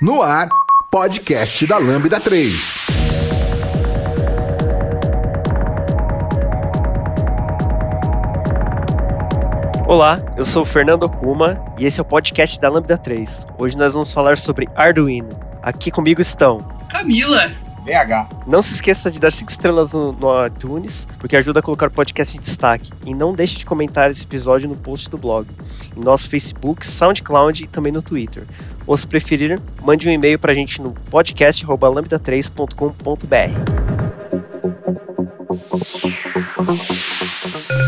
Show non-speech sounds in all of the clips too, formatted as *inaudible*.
No ar, podcast da Lambda 3. Olá, eu sou o Fernando Kuma e esse é o podcast da Lambda 3. Hoje nós vamos falar sobre Arduino. Aqui comigo estão Camila, BH. Não se esqueça de dar 5 estrelas no, no, iTunes, porque ajuda a colocar o podcast em destaque. E não deixe de comentar esse episódio no post do blog, em nosso Facebook, SoundCloud e também no Twitter. Ou se preferir, mande um e-mail para a gente no podcast.lambda3.com.br.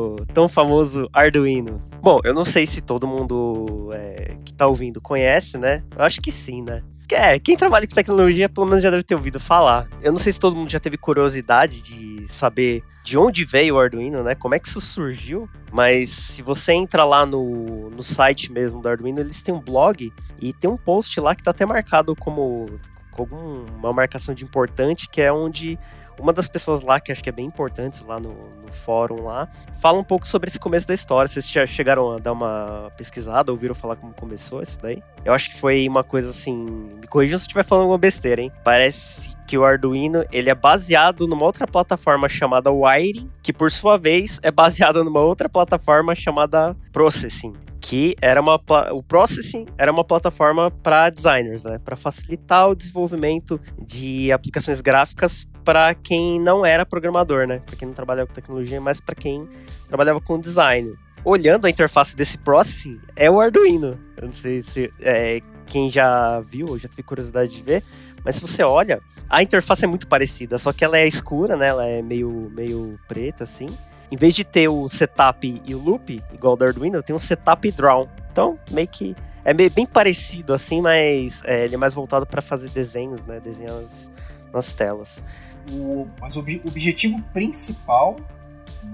tão famoso Arduino. Bom, eu não sei se todo mundo é, que tá ouvindo conhece, né? Eu acho que sim, né? É, quem trabalha com tecnologia pelo menos já deve ter ouvido falar. Eu não sei se todo mundo já teve curiosidade de saber de onde veio o Arduino, né? Como é que isso surgiu. Mas se você entra lá no, no site mesmo do Arduino, eles têm um blog e tem um post lá que tá até marcado como com alguma marcação de importante, que é onde uma das pessoas lá, que acho que é bem importante lá no, no, fórum lá, fala um pouco sobre esse começo da história. Vocês já chegaram a dar uma pesquisada, ouviram falar como começou isso daí? Eu acho que foi uma coisa assim. Me corrija se eu estiver falando alguma besteira, hein? Parece que o Arduino ele é baseado numa outra plataforma chamada Wiring, que por sua vez é baseada numa outra plataforma chamada Processing que era uma o Processing era uma plataforma para designers, né, para facilitar o desenvolvimento de aplicações gráficas para quem não era programador, né, para quem não trabalhava com tecnologia, mas para quem trabalhava com design. Olhando a interface desse Processing, é o Arduino. Eu não sei se é, quem já viu ou já teve curiosidade de ver, mas se você olha, a interface é muito parecida, só que ela é escura, né, ela é meio, meio preta assim em vez de ter o setup e o loop, igual do Arduino, tem um setup e draw. Então, meio que é meio, bem parecido assim, mas é, ele é mais voltado para fazer desenhos, né? Desenhar nas, nas telas. O, mas o objetivo principal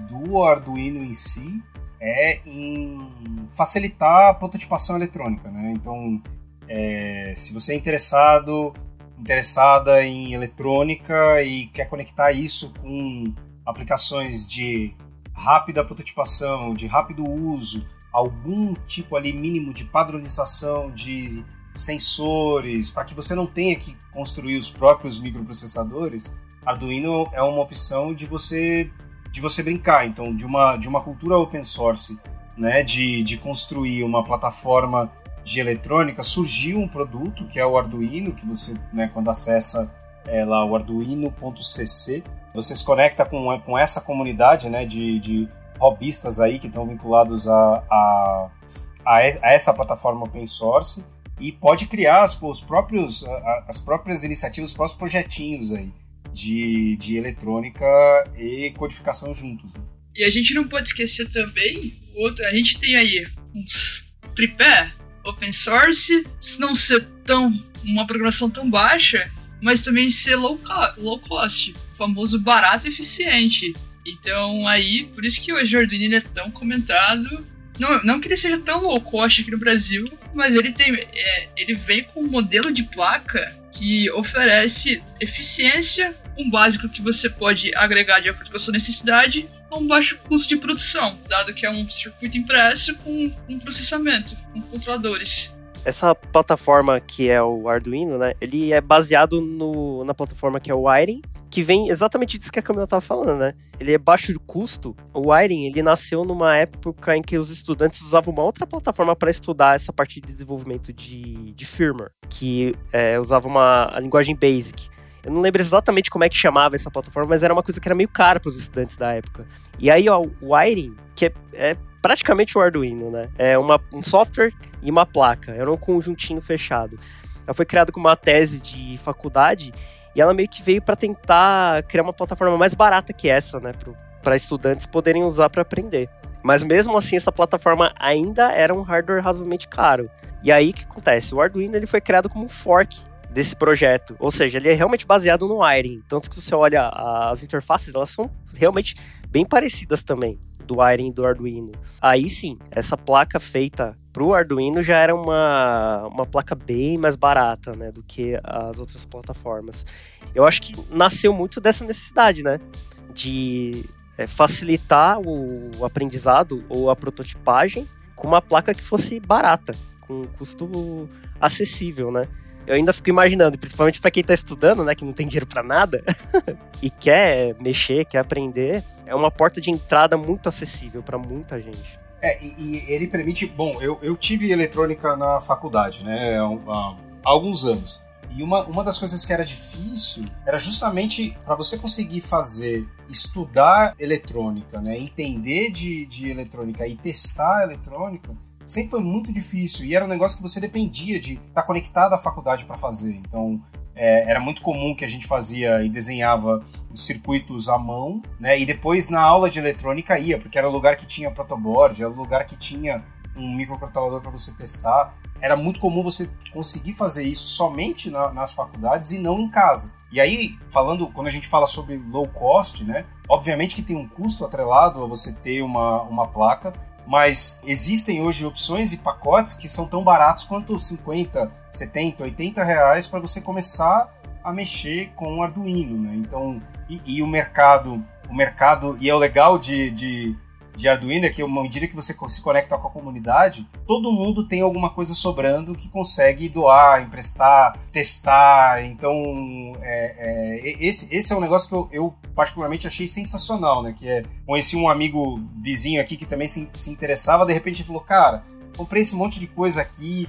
do Arduino em si é em facilitar a prototipação eletrônica, né? Então, é, se você é interessado, interessada em eletrônica e quer conectar isso com aplicações de rápida prototipação, de rápido uso, algum tipo ali mínimo de padronização de sensores, para que você não tenha que construir os próprios microprocessadores, Arduino é uma opção de você de você brincar, então de uma de uma cultura open source, né, de, de construir uma plataforma de eletrônica, surgiu um produto que é o Arduino, que você, né, quando acessa é, lá o arduino.cc, você se conecta com, com essa comunidade né, de, de hobbyistas aí que estão vinculados a, a, a, essa plataforma open source e pode criar as, os próprios, as próprias iniciativas, os próprios projetinhos aí de, de eletrônica e codificação juntos. Né? E a gente não pode esquecer também, outro, a gente tem aí uns tripé open source, se não ser tão uma programação tão baixa, mas também ser low, low cost famoso barato e eficiente. Então aí, por isso que hoje o Arduino é tão comentado. Não, não que ele seja tão low cost aqui no Brasil, mas ele tem. É, ele vem com um modelo de placa que oferece eficiência, um básico que você pode agregar de acordo com a sua necessidade, a um baixo custo de produção, dado que é um circuito impresso com um processamento, com controladores. Essa plataforma que é o Arduino, né? Ele é baseado no, na plataforma que é o Wiring, que vem exatamente disso que a Camila estava falando, né? Ele é baixo de custo. O Wiring, ele nasceu numa época em que os estudantes usavam uma outra plataforma para estudar essa parte de desenvolvimento de, de firmware, que é, usava uma a linguagem BASIC. Eu não lembro exatamente como é que chamava essa plataforma, mas era uma coisa que era meio cara para os estudantes da época. E aí, ó, o Wiring, que é, é praticamente o Arduino, né? É uma, um software e uma placa. Era um conjuntinho fechado. Ela foi criada com uma tese de faculdade e ela meio que veio para tentar criar uma plataforma mais barata que essa, né? Para estudantes poderem usar para aprender. Mas mesmo assim, essa plataforma ainda era um hardware razoavelmente caro. E aí o que acontece? O Arduino ele foi criado como um fork desse projeto. Ou seja, ele é realmente baseado no wiring. Tanto que você olha as interfaces, elas são realmente bem parecidas também do wiring do Arduino. Aí sim, essa placa feita para o Arduino já era uma, uma placa bem mais barata, né, do que as outras plataformas. Eu acho que nasceu muito dessa necessidade, né, de é, facilitar o aprendizado ou a prototipagem com uma placa que fosse barata, com custo acessível, né? Eu ainda fico imaginando, principalmente para quem está estudando, né, que não tem dinheiro para nada *laughs* e quer mexer, quer aprender, é uma porta de entrada muito acessível para muita gente. É, e, e, ele permite. Bom, eu, eu tive eletrônica na faculdade, né, há alguns anos. E uma, uma das coisas que era difícil era justamente para você conseguir fazer, estudar eletrônica, né, entender de, de eletrônica e testar eletrônica, sempre foi muito difícil. E era um negócio que você dependia de estar tá conectado à faculdade para fazer. Então, é, era muito comum que a gente fazia e desenhava os circuitos à mão, né? E depois na aula de eletrônica ia, porque era o lugar que tinha protoboard, era o lugar que tinha um microcontrolador para você testar. Era muito comum você conseguir fazer isso somente na, nas faculdades e não em casa. E aí, falando, quando a gente fala sobre low cost, né? Obviamente que tem um custo atrelado a você ter uma, uma placa, mas existem hoje opções e pacotes que são tão baratos quanto 50, 70, 80 reais para você começar a mexer com o Arduino, né? Então, e, e, o mercado, o mercado, e é o legal de, de de Arduino é que, à medida que você se conecta com a comunidade, todo mundo tem alguma coisa sobrando que consegue doar, emprestar, testar. Então, é, é, esse, esse é um negócio que eu, eu, particularmente achei sensacional, né? Que é, conheci um amigo vizinho aqui que também se, se interessava, de repente ele falou, cara, comprei esse monte de coisa aqui,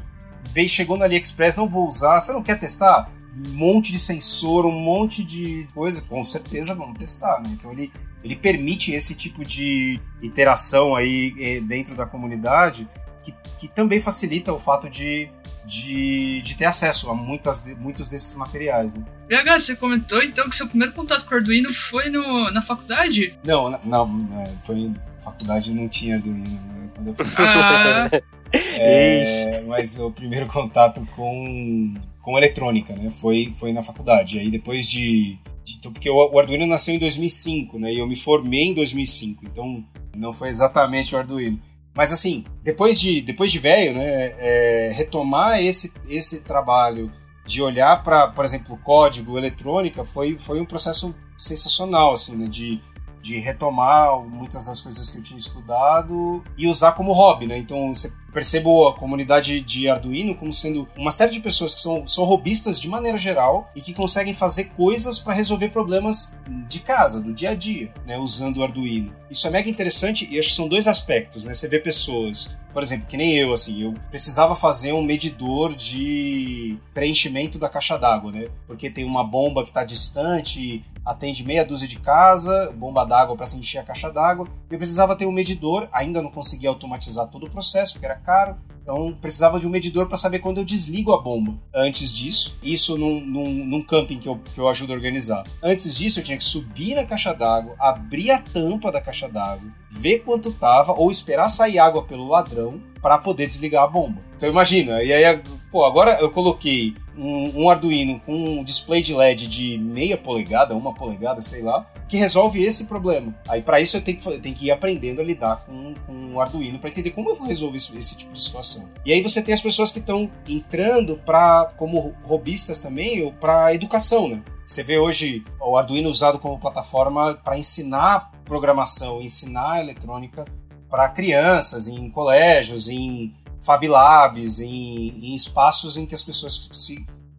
veio, chegou no AliExpress, não vou usar, você não quer testar? um monte de sensor, um monte de coisa, com certeza vamos testar, né? Então ele ele permite esse tipo de interação aí eh, dentro da comunidade que, que também facilita o fato de, de, de ter acesso a muitas, muitos desses materiais. Né? BH, você comentou então que seu primeiro contato com o Arduino foi no, na faculdade? Não, não, é, foi faculdade não tinha Arduino né, quando eu fui. *laughs* Ah. *laughs* é, mas o primeiro contato com, com eletrônica, né? Foi, foi na faculdade. Aí depois de então, porque o Arduino nasceu em 2005, né? E eu me formei em 2005, então não foi exatamente o Arduino. Mas assim, depois de depois de velho, né, é, retomar esse esse trabalho de olhar para, por exemplo, código, eletrônica, foi foi um processo sensacional, assim, né, de de retomar muitas das coisas que eu tinha estudado e usar como hobby, né? Então você percebo a comunidade de Arduino como sendo uma série de pessoas que são, são robistas de maneira geral e que conseguem fazer coisas para resolver problemas de casa, do dia a dia, né, usando o Arduino. Isso é mega interessante e acho que são dois aspectos, né? Você vê pessoas, por exemplo, que nem eu, assim, eu precisava fazer um medidor de preenchimento da caixa d'água, né? Porque tem uma bomba que está distante, atende meia dúzia de casa, bomba d'água para se encher a caixa d'água. Eu precisava ter um medidor, ainda não conseguia automatizar todo o processo, porque era caro. Então precisava de um medidor para saber quando eu desligo a bomba. Antes disso, isso num, num, num, camping que eu, que eu ajudo a organizar. Antes disso, eu tinha que subir na caixa d'água, abrir a tampa da caixa d'água, ver quanto tava, ou esperar sair água pelo ladrão para poder desligar a bomba. Então imagina, e aí, pô, agora eu coloquei um, um Arduino com um display de LED de meia polegada, uma polegada, sei lá, que resolve esse problema. Aí para isso eu tenho, que, eu tenho que ir aprendendo a lidar com, com o Arduino para entender como eu vou resolver esse, esse, tipo de situação. E aí você tem as pessoas que estão entrando para como robistas também ou para educação, né? Você vê hoje o Arduino usado como plataforma para ensinar programação, ensinar eletrônica para crianças em colégios, em Fab Labs, em, em espaços em que as pessoas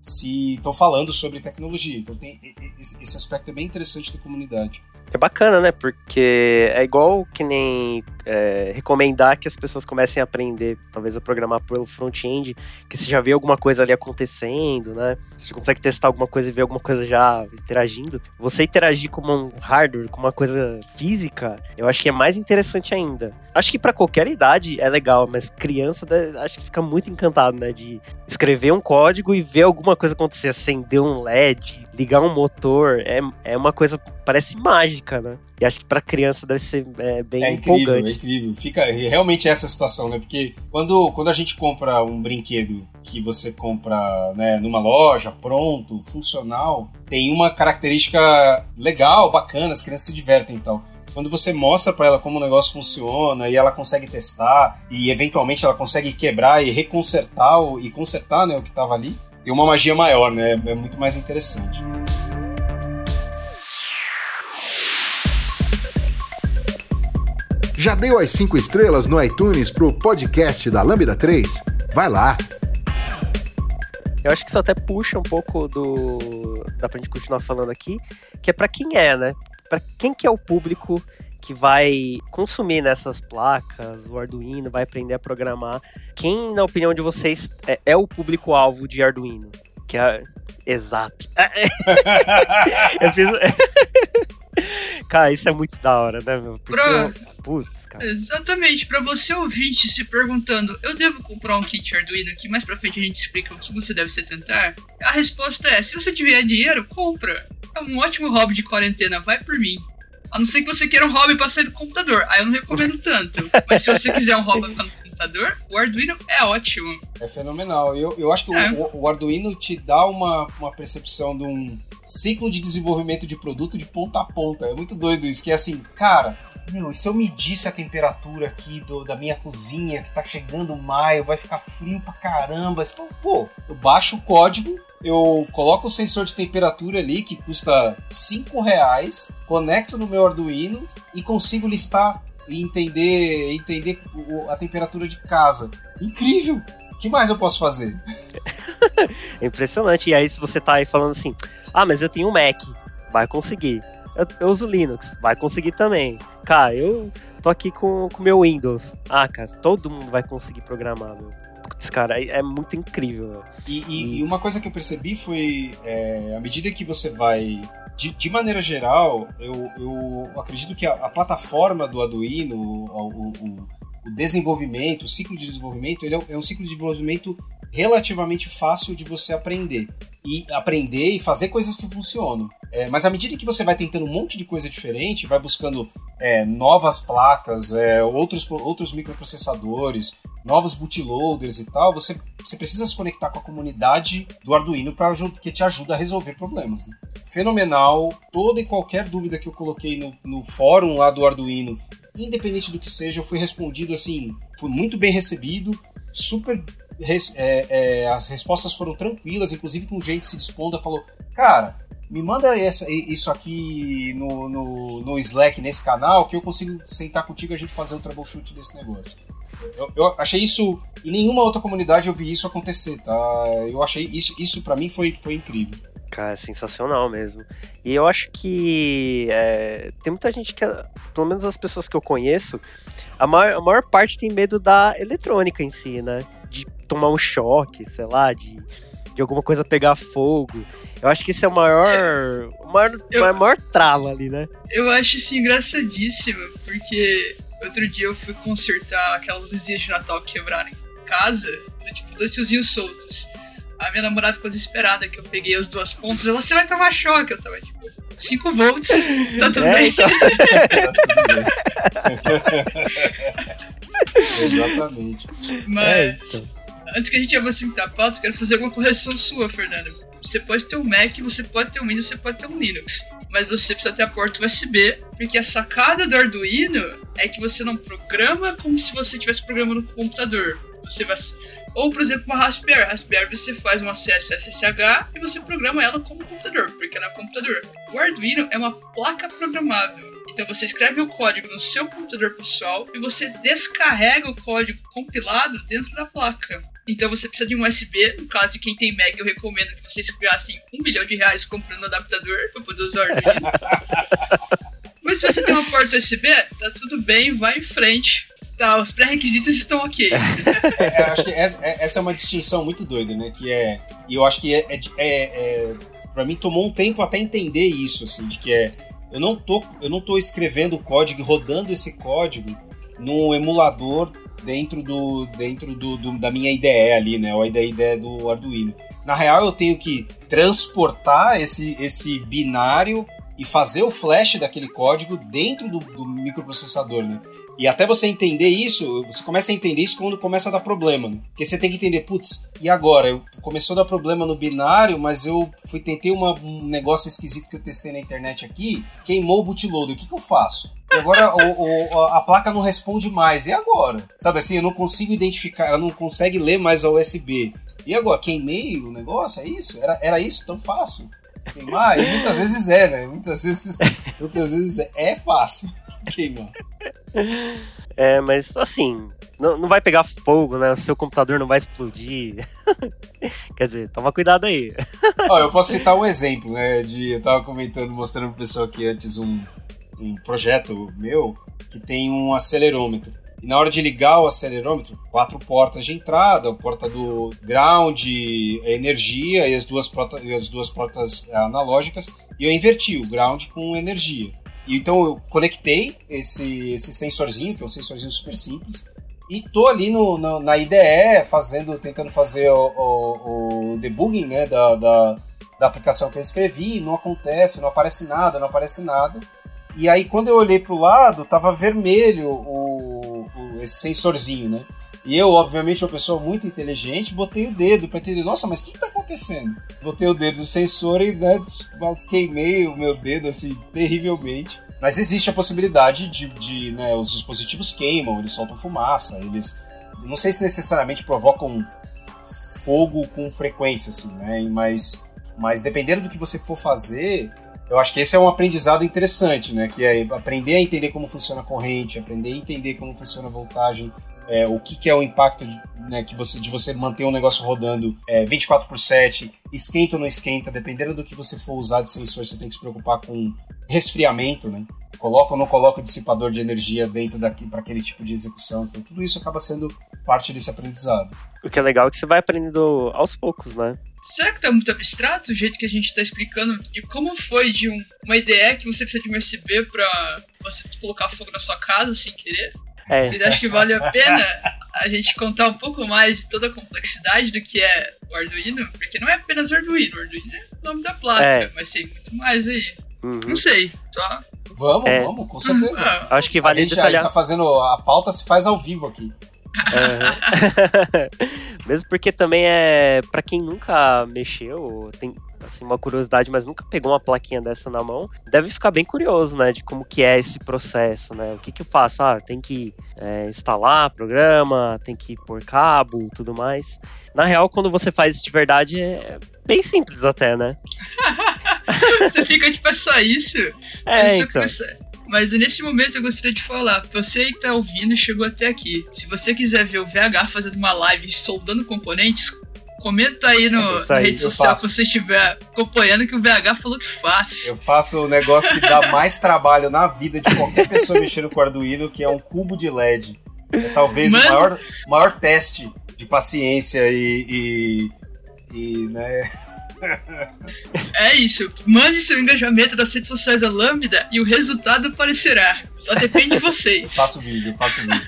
se estão falando sobre tecnologia. Então tem esse aspecto é bem interessante da comunidade. É bacana, né? Porque é igual que nem é, recomendar que as pessoas comecem a aprender, talvez a programar pelo front-end, que você já vê alguma coisa ali acontecendo, né? Você consegue testar alguma coisa e ver alguma coisa já interagindo. Você interagir com um hardware, com uma coisa física, eu acho que é mais interessante ainda. Acho que para qualquer idade é legal, mas criança acho que fica muito encantado, né? De escrever um código e ver alguma coisa acontecer, acender um LED, ligar um motor, é, é uma coisa, parece mágica, né? E acho que para criança deve ser é, bem é incrível, empolgante. É incrível, fica realmente essa situação, né? Porque quando, quando a gente compra um brinquedo que você compra né, numa loja, pronto, funcional, tem uma característica legal, bacana, as crianças se divertem e tal. Quando você mostra para ela como o negócio funciona e ela consegue testar e eventualmente ela consegue quebrar e reconsertar e consertar né, o que estava ali, tem uma magia maior, né? É muito mais interessante. Já deu as 5 estrelas no iTunes pro podcast da Lambda 3? Vai lá! Eu acho que isso até puxa um pouco do. Dá pra gente continuar falando aqui, que é para quem é, né? Para quem que é o público que vai consumir nessas placas, o Arduino, vai aprender a programar. Quem, na opinião de vocês, é, é o público-alvo de Arduino? Que é. Exato. *laughs* eu fiz. *laughs* Cara, isso é muito da hora, né, meu? Porque Pra- Putz, cara. Exatamente, pra você ouvinte se perguntando, eu devo comprar um kit Arduino que mais pra frente a gente explica o que você deve se tentar? A resposta é, se você tiver dinheiro, compra. É um ótimo hobby de quarentena, vai por mim. A não ser que você queira um hobby pra sair do computador, aí eu não recomendo *laughs* tanto. Mas se você quiser um hobby pra ficar no computador, o Arduino é ótimo. É fenomenal. Eu, eu acho que o- É. o, o Arduino te dá uma, uma percepção de um ciclo de desenvolvimento de produto de ponta a ponta. É muito doido isso, que é assim, cara, meu, e se eu medisse a temperatura aqui do, da minha cozinha, que tá chegando maio, vai ficar frio pra caramba. Você fala, pô, eu baixo o código, eu coloco o sensor de temperatura ali, que custa 5 reais, conecto no meu Arduino e consigo listar e entender, entender a temperatura de casa. Incrível! O que mais eu posso fazer? É *laughs* impressionante. E aí, se você tá aí falando assim, ah, mas eu tenho um Mac, vai conseguir. Eu, eu uso Linux, vai conseguir também. Cara, eu tô aqui com o meu Windows. Ah, cara, todo mundo vai conseguir programar, meu. Putz, cara, é, é muito incrível. E, e- e uma coisa que eu percebi foi, é, à medida que você vai. De, de maneira geral, eu, eu acredito que a, a plataforma do Arduino, o, o- o- desenvolvimento, o ciclo de desenvolvimento, ele é, um- é um ciclo de desenvolvimento relativamente fácil de você aprender. E aprender e fazer coisas que funcionam. É, mas à medida que você vai tentando um monte de coisa diferente, vai buscando é, novas placas, é, outros, outros microprocessadores, novos bootloaders e tal, você, você precisa se conectar com a comunidade do Arduino para que te ajuda a resolver problemas. né? Fenomenal. Toda e qualquer dúvida que eu coloquei no, no fórum lá do Arduino, independente do que seja, eu fui respondido assim, fui muito bem recebido, super. res- é, é, as respostas foram tranquilas, inclusive com gente se dispondo, falou, cara, me manda essa, isso aqui no, no, no Slack, nesse canal, que eu consigo sentar contigo e a gente fazer o troubleshoot desse negócio. Eu, eu achei isso. Em nenhuma outra comunidade eu vi isso acontecer, tá? Eu achei isso, isso para mim foi, foi incrível. Cara, é sensacional mesmo. E eu acho que é, tem muita gente que, pelo menos as pessoas que eu conheço, a maior, a maior parte tem medo da eletrônica em si, né? De tomar um choque, sei lá, de, de alguma coisa pegar fogo. Eu acho que esse é o maior, o maior, Eu- maior trava ali, né? Eu acho isso engraçadíssimo, porque outro dia eu fui consertar aquelas luzinhas de Natal que quebraram em casa, do tipo, dois fiozinhos soltos. A minha namorada ficou desesperada que eu peguei as duas pontas. Ela, você vai tomar choque. Eu tava tipo, 5 volts, tá tudo *laughs* É, bem. então. Tá. *laughs* Exatamente. Mas, É, então. antes que a gente avance muito a pauta, eu quero fazer alguma correção sua, Fernando. Você pode ter um Mac, você pode ter um Windows, você pode ter um Linux. Mas você precisa ter a porta USB, porque a sacada do Arduino é que você não programa como se você estivesse programando com o computador. Você vai. Ou, por exemplo, uma Raspberry. Raspberry você faz um acesso SSH e você programa ela como computador, porque ela é um computador. O Arduino é uma placa programável. Então você escreve o código no seu computador pessoal e você descarrega o código compilado dentro da placa. Então você precisa de um USB, no caso de quem tem Mac, eu recomendo que vocês gastem um bilhão de reais comprando um adaptador para poder usar o Arduino. *laughs* Mas se você tem uma porta USB, tá tudo bem, vai em frente. Tá, os pré-requisitos estão ok. *laughs* É, acho que essa, é- essa é uma distinção muito doida, né? Que é. E eu acho que é, é, é, é para mim tomou um tempo até entender isso, assim, de que é eu não tô eu não tô escrevendo o código rodando esse código num emulador dentro do dentro do, do- da minha IDE ali, né? Ou da IDE do Arduino. Na real, eu tenho que transportar esse esse binário e fazer o flash daquele código dentro do, do, microprocessador, né? E até você entender isso, você começa a entender isso quando começa a dar problema, né? Porque você tem que entender, putz, e agora? Eu, começou a dar problema no binário, mas eu fui tentei uma, um negócio esquisito que eu testei na internet aqui, queimou o bootloader, o que, que eu faço? E agora o, o, a placa não responde mais. E agora? Sabe assim, eu não consigo identificar, ela não consegue ler mais a USB. E agora, queimei o negócio? É isso? Era, era isso tão fácil? Queimar? E muitas vezes é, né? Muitas vezes, *laughs* muitas vezes é fácil queimar. É, mas assim, não, não vai pegar fogo, né? O seu computador não vai explodir. *laughs* Quer dizer, toma cuidado aí. Ó, eu posso citar um exemplo, né? De, eu tava comentando, mostrando pro pessoal aqui antes um, um projeto meu que tem um acelerômetro. E na hora de ligar o acelerômetro, quatro portas de entrada, a porta do ground, energia e as duas, portas, e as duas portas analógicas, e eu inverti o ground com energia. Então eu conectei esse, esse sensorzinho, que é um sensorzinho super simples, e tô ali no, no na IDE fazendo, tentando fazer o, o, o debugging né, da, da, da aplicação que eu escrevi, não acontece, não aparece nada, não aparece nada. E aí quando eu olhei pro lado, tava vermelho o, o, esse sensorzinho, né? E eu, obviamente, uma pessoa muito inteligente, botei o dedo para entender, nossa, mas o que, que tá acontecendo? Botei o dedo no sensor e né, queimei o meu dedo assim terrivelmente. Mas existe a possibilidade de, de né, os dispositivos queimam, eles soltam fumaça, eles não sei se necessariamente provocam fogo com frequência, assim, né? Mas, mas dependendo do que você for fazer, eu acho que esse é um aprendizado interessante, né? Que é aprender a entender como funciona a corrente, aprender a entender como funciona a voltagem, é, o que, que, é o impacto de, né, que você, de você manter um negócio rodando é, 24 por 7, esquenta ou não esquenta, dependendo do que você for usar de sensor, você tem que se preocupar com resfriamento, né? Coloca ou não coloca o dissipador de energia dentro daqui para aquele tipo de execução. Então, tudo isso acaba sendo parte desse aprendizado. O que é legal é que você vai aprendendo aos poucos, né? Será que tá muito abstrato o jeito que a gente tá explicando? E como foi de um, uma ideia que você precisa de um USB pra você colocar fogo na sua casa sem querer? É. Vocês acham que vale a pena a gente contar um pouco mais de toda a complexidade do que é o Arduino? Porque não é apenas o Arduino, o Arduino é o nome da placa, é. mas tem muito mais aí. Uhum. Não sei, só. Vamos, é. vamos, com certeza. Ah, Acho que vale a gente detalhar. já tá fazendo a pauta se faz ao vivo aqui. Uhum. *laughs* Mesmo porque também é para quem nunca mexeu, tem assim uma curiosidade, mas nunca pegou uma plaquinha dessa na mão, deve ficar bem curioso, né, de como que é esse processo, né? O que que eu faço? Ah, tem que é, instalar programa, tem que pôr cabo, tudo mais. Na real, quando você faz isso de verdade, é bem simples até, né? *laughs* você fica tipo, é só isso? É, então. Mas nesse momento eu gostaria de falar, você que tá ouvindo chegou até aqui. Se você quiser ver o VH fazendo uma live soldando componentes, comenta aí no, na rede social que você estiver acompanhando que o VH falou que faz. Eu faço o negócio que dá mais trabalho na vida de qualquer pessoa mexendo com Arduino, que é um cubo de LED. É talvez Mano... o maior, maior teste de paciência e, e, e né, é isso. Mande seu engajamento das redes sociais da Lambda e o resultado aparecerá. Só depende de *laughs* vocês. Eu faço vídeo, eu faço vídeo.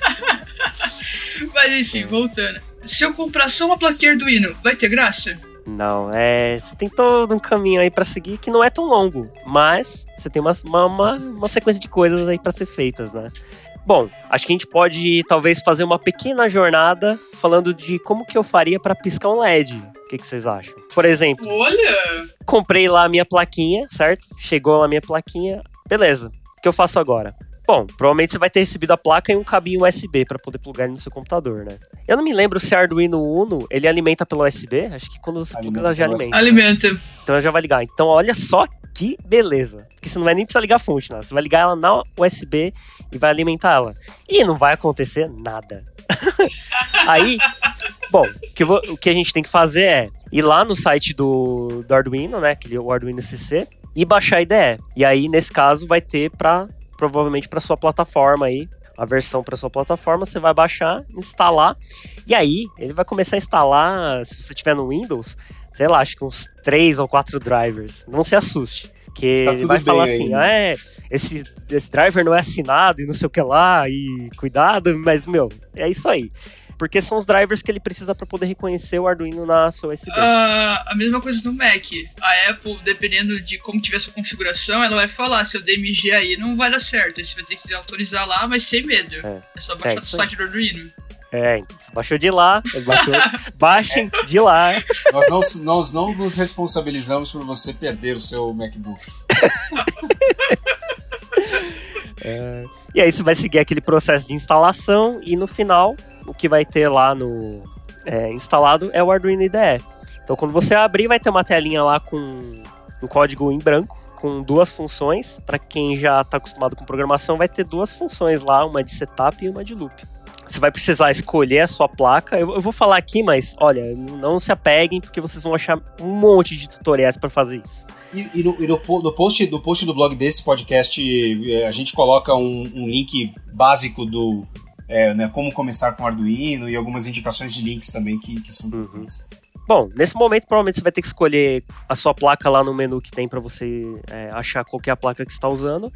Mas enfim, voltando. Se eu comprar só uma plaquinha Arduino, vai ter graça? Não, é. Você tem todo um caminho aí para seguir que não é tão longo, mas você tem uma, uma, uma sequência de coisas aí para ser feitas, né? Bom, acho que a gente pode talvez fazer uma pequena jornada falando de como que eu faria para piscar um LED. O que, que, vocês acham? Por exemplo, olha, comprei lá a minha plaquinha, certo? Chegou lá a minha plaquinha, beleza. O que eu faço agora? Bom, provavelmente você vai ter recebido a placa e um cabinho USB para poder plugar no seu computador, né? Eu não me lembro se Arduino Uno ele alimenta pelo USB. Acho que quando você pluga ela já alimenta. Alimenta. Né? Então ela já vai ligar. Então olha só que beleza. Porque você não vai nem precisar ligar a fonte, nada. Você vai ligar ela na USB e vai alimentar ela. E não vai acontecer nada. *laughs* Aí, bom, o que, vou, o que, a gente tem que fazer é ir lá no site do, do Arduino, né? Aquele, o Arduino CC, e baixar a IDE. E aí, nesse caso, vai ter para provavelmente para sua plataforma aí, a versão para sua plataforma, você vai baixar, instalar, e aí ele vai começar a instalar, se você tiver no Windows, sei lá, acho que uns três ou quatro drivers. Não se assuste. Que tá ele vai falar assim, ah, é, esse, esse driver não é assinado e não sei o que lá, e cuidado, mas, meu, é isso aí. Porque são os drivers que ele precisa para poder reconhecer o Arduino na sua USB. Uh, a mesma coisa no Mac. A Apple, dependendo de como tiver sua configuração, ela vai falar: seu DMG aí não vai dar certo. Aí você vai ter que autorizar lá, mas sem medo. É, é só baixar é o site do Arduino. É, então você baixou de lá, baixou, *laughs* baixem é. de lá. Nós não, nós não nos responsabilizamos por você perder o seu MacBook. *laughs* é, e aí você vai seguir aquele processo de instalação e no final o que vai ter lá no é, instalado é o Arduino IDE. Então quando você abrir vai ter uma telinha lá com um código em branco com duas funções. Para quem já está acostumado com programação, vai ter duas funções lá, uma de setup e uma de loop. Você vai precisar escolher a sua placa. Eu, eu vou falar aqui, mas olha, não se apeguem, porque vocês vão achar um monte de tutoriais para fazer isso. E, e, no, e no, no, post, no post do blog desse podcast, eh, a gente coloca um, um link básico do é, né, como começar com Arduino e algumas indicações de links também que, que são uhum. Bom, nesse momento provavelmente você vai ter que escolher a sua placa lá no menu que tem para você é, achar qual é a placa que está usando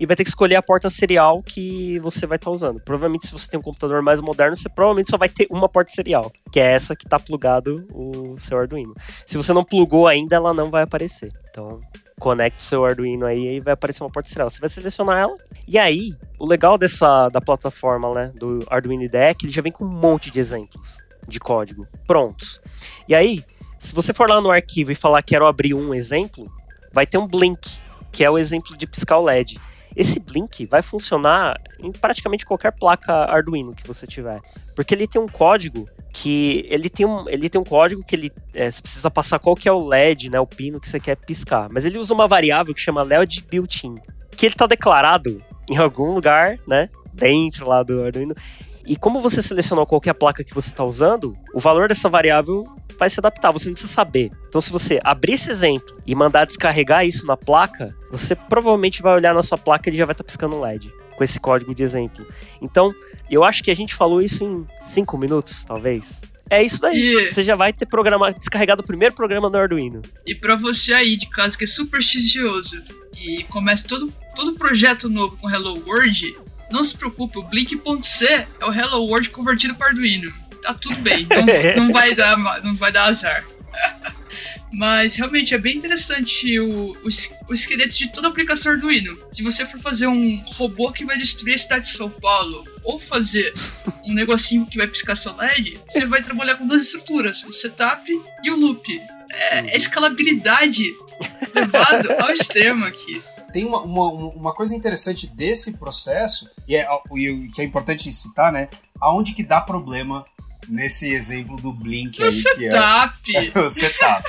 e vai ter que escolher a porta serial que você vai estar tá usando. Provavelmente se você tem um computador mais moderno, você provavelmente só vai ter uma porta serial, que é essa que está plugado o seu Arduino. Se você não plugou ainda, ela não vai aparecer. Então, conecte o seu Arduino aí e vai aparecer uma porta serial. Você vai selecionar ela. E aí, o legal dessa da plataforma, né, do Arduino IDE é que ele já vem com um monte de exemplos de código prontos. E aí, se você for lá no arquivo e falar quero abrir um exemplo, vai ter um blink, que é o exemplo de piscar o LED. Esse Blink vai funcionar em praticamente qualquer placa Arduino que você tiver, porque ele tem um código que ele tem um, ele tem um código que ele é, você precisa passar qual que é o LED, né, o pino que você quer piscar, mas ele usa uma variável que chama LED built-in, que ele está declarado em algum lugar, né, dentro lá do Arduino. E como você selecionou qual é a placa que você está usando, o valor dessa variável vai se adaptar, você não precisa saber. Então, se você abrir esse exemplo e mandar descarregar isso na placa, você provavelmente vai olhar na sua placa e ele já vai estar tá piscando um LED com esse código de exemplo. Então, eu acho que a gente falou isso em cinco minutos, talvez. É isso daí. E... Você já vai ter programado, descarregado o primeiro programa do Arduino. E para você aí de casa que é supersticioso e começa todo, todo projeto novo com Hello World, não se preocupe, o Blink.c é o Hello World convertido para Arduino tá tudo bem, não, *laughs* não, vai, dar, não vai dar azar. *laughs* Mas realmente é bem interessante o, o, o, esqueleto de toda a aplicação Arduino. Se você for fazer um robô que vai destruir a cidade de São Paulo, ou fazer um negocinho que vai piscar seu LED, você vai trabalhar com duas estruturas, o setup e o loop. É, é escalabilidade levado ao extremo aqui tem uma, uma, uma, coisa interessante desse processo, e é, e que é importante citar, né? Aonde que dá problema nesse exemplo do Blink aí, setup. que é, é *laughs* o setup.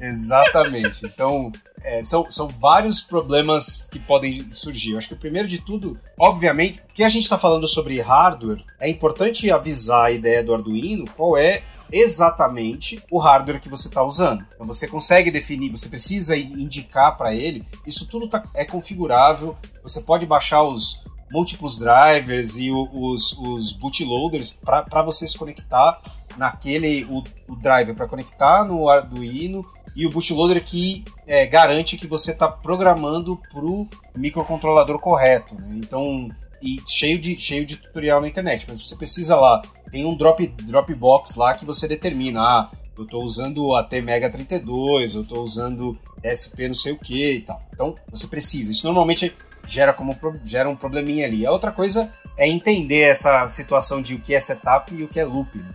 Exatamente. Então, é, são, são vários problemas que podem surgir. Eu acho que o primeiro de tudo, obviamente, que a gente está falando sobre hardware, é importante avisar a ideia do Arduino qual é exatamente o hardware que você está usando. Então você consegue definir, você precisa indicar para ele. Isso tudo tá, é configurável. Você pode baixar os, múltiplos drivers e os, os bootloaders para você se conectar naquele o, o driver para conectar no Arduino e o bootloader que é, garante que você está programando para o microcontrolador correto. Né? Então, e cheio de, cheio de tutorial na internet, mas você precisa lá, tem um drop, Dropbox lá que você determina, ah, eu estou usando a T-Mega 32, eu estou usando SP não sei o que e tal. Então, você precisa. Isso normalmente gera, como, gera um probleminha ali. A outra coisa é entender essa situação de o que é setup e o que é loop. Né?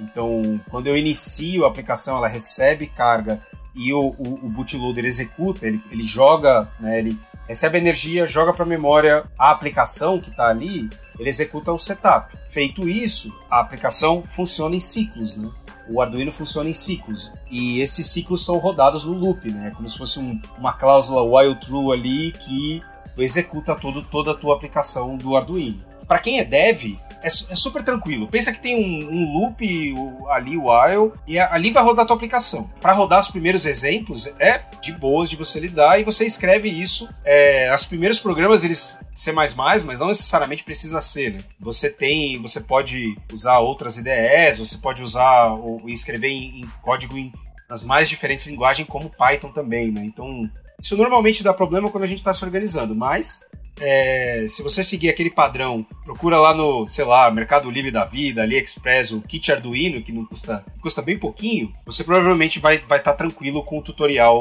Então, quando eu inicio a aplicação, ela recebe carga e o, o, o bootloader executa, ele, ele joga, né, ele recebe energia, joga para a memória a aplicação que está ali, ele executa o setup. Feito isso, a aplicação funciona em ciclos, né? O Arduino funciona em ciclos e esses ciclos são rodados no loop, né? Como se fosse um, uma cláusula while true ali que executa todo, toda a tua aplicação do Arduino. Para quem é dev, é, é, super tranquilo. Pensa que tem um, um loop ali, o while, e ali vai rodar a tua aplicação. Para rodar os primeiros exemplos, é de boas de você lidar e você escreve isso. É, os primeiros programas, eles C++, mas não necessariamente precisa ser, né? Você tem, você pode usar outras IDEs, você pode usar ou escrever em, em código em, nas mais diferentes linguagens, como Python também, né? Então, isso normalmente dá problema quando a gente está se organizando, mas é, se você seguir aquele padrão, procura lá no, sei lá, Mercado Livre da Vida, AliExpress, o kit Arduino, que não custa, custa bem pouquinho, você provavelmente vai estar vai tá tranquilo com o tutorial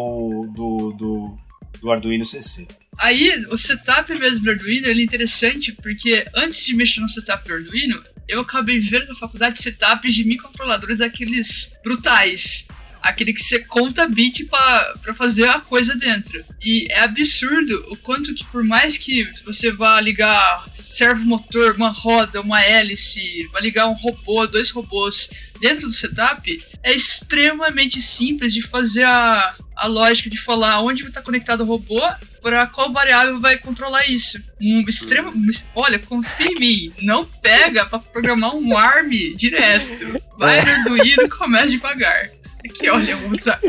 do, do, do Arduino CC. Aí, o setup mesmo do Arduino ele é interessante porque antes de mexer no setup do Arduino, eu acabei vendo na faculdade setups de microcontroladores daqueles brutais aquele que você conta bit para fazer a coisa dentro. E é absurdo o quanto que por mais que você vá ligar servo motor, uma roda, uma hélice, vai ligar um robô, dois robôs dentro do setup, é extremamente simples de fazer a, a lógica de falar onde está conectado o robô para qual variável vai controlar isso. Um extremo, olha, confia em mim, não pega para programar um ARM direto. Vai no Arduino e começa devagar. Que olha, Mozart.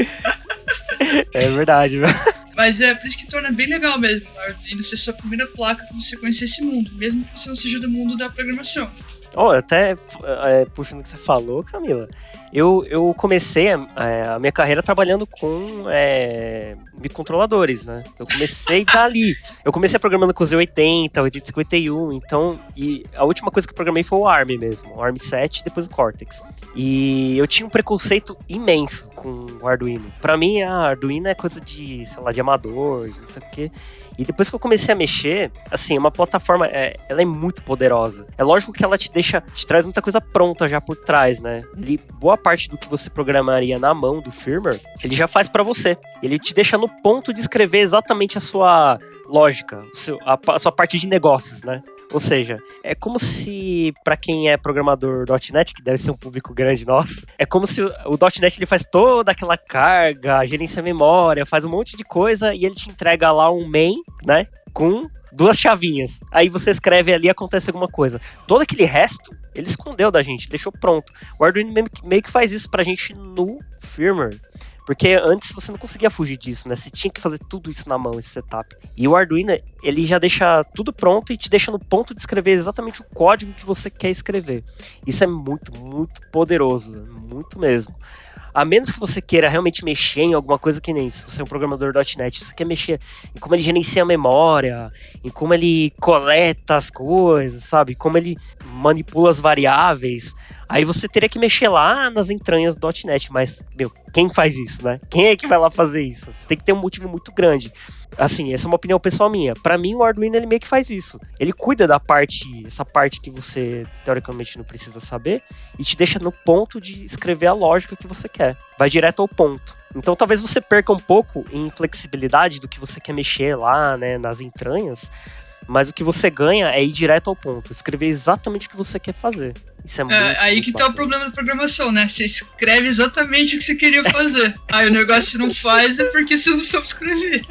É verdade, velho. Mas é por isso que torna bem legal mesmo o Arduino ser sua primeira placa para você conhecer esse mundo, mesmo que você não seja do mundo da programação. Oh, até é, puxando o que você falou, Camila, eu, eu comecei a, é, a minha carreira trabalhando com é, microcontroladores, né? Eu comecei dali. Eu comecei programando com o Z80, 8051, então, e a última coisa que eu programei foi o ARM mesmo, o ARM 7 e depois o Cortex. E eu tinha um preconceito imenso com o Arduino. Para mim, a Arduino é coisa de, sei lá, de amador, não sei o quê. E depois que eu comecei a mexer, assim, uma plataforma, é, ela é muito poderosa. É lógico que ela te deixa, te traz muita coisa pronta já por trás, né? Ele, boa parte do que você programaria na mão do firmware, ele já faz para você. Ele te deixa no ponto de escrever exatamente a sua lógica, a, sua parte de negócios, né? Ou seja, é como se, para quem é programador .NET, que deve ser um público grande nosso, é como se o .NET ele faz toda aquela carga, gerencia memória, faz um monte de coisa e ele te entrega lá um main, né, com duas chavinhas. Aí você escreve ali e acontece alguma coisa. Todo aquele resto, ele escondeu da gente, deixou pronto. O Arduino meio que faz isso pra gente no firmware. Porque antes você não conseguia fugir disso, né? Você tinha que fazer tudo isso na mão, esse setup. E o Arduino, ele já deixa tudo pronto e te deixa no ponto de escrever exatamente o código que você quer escrever. Isso é muito, muito poderoso, muito mesmo. A menos que você queira realmente mexer em alguma coisa que nem se você é um programador .NET, você quer mexer em como ele gerencia a memória, em como ele coleta as coisas, sabe? Como ele manipula as variáveis. Aí você teria que mexer lá nas entranhas do .NET, mas, meu, quem faz isso, né? Quem é que vai lá fazer isso? Você tem que ter um motivo muito grande. Assim, essa é uma opinião pessoal minha. Para mim, o Arduino ele meio que faz isso. Ele cuida da parte, essa parte que você teoricamente não precisa saber e te deixa no ponto de escrever a lógica que você quer. Vai direto ao ponto. Então, talvez você perca um pouco em flexibilidade do que você quer mexer lá, né, nas entranhas, mas o que você ganha é ir direto ao ponto, escrever exatamente o que você quer fazer. Isso é, é muito, aí muito que tá o problema da programação, né? Você escreve exatamente o que você queria fazer. *laughs* aí o negócio não faz é porque você não sabe escrever.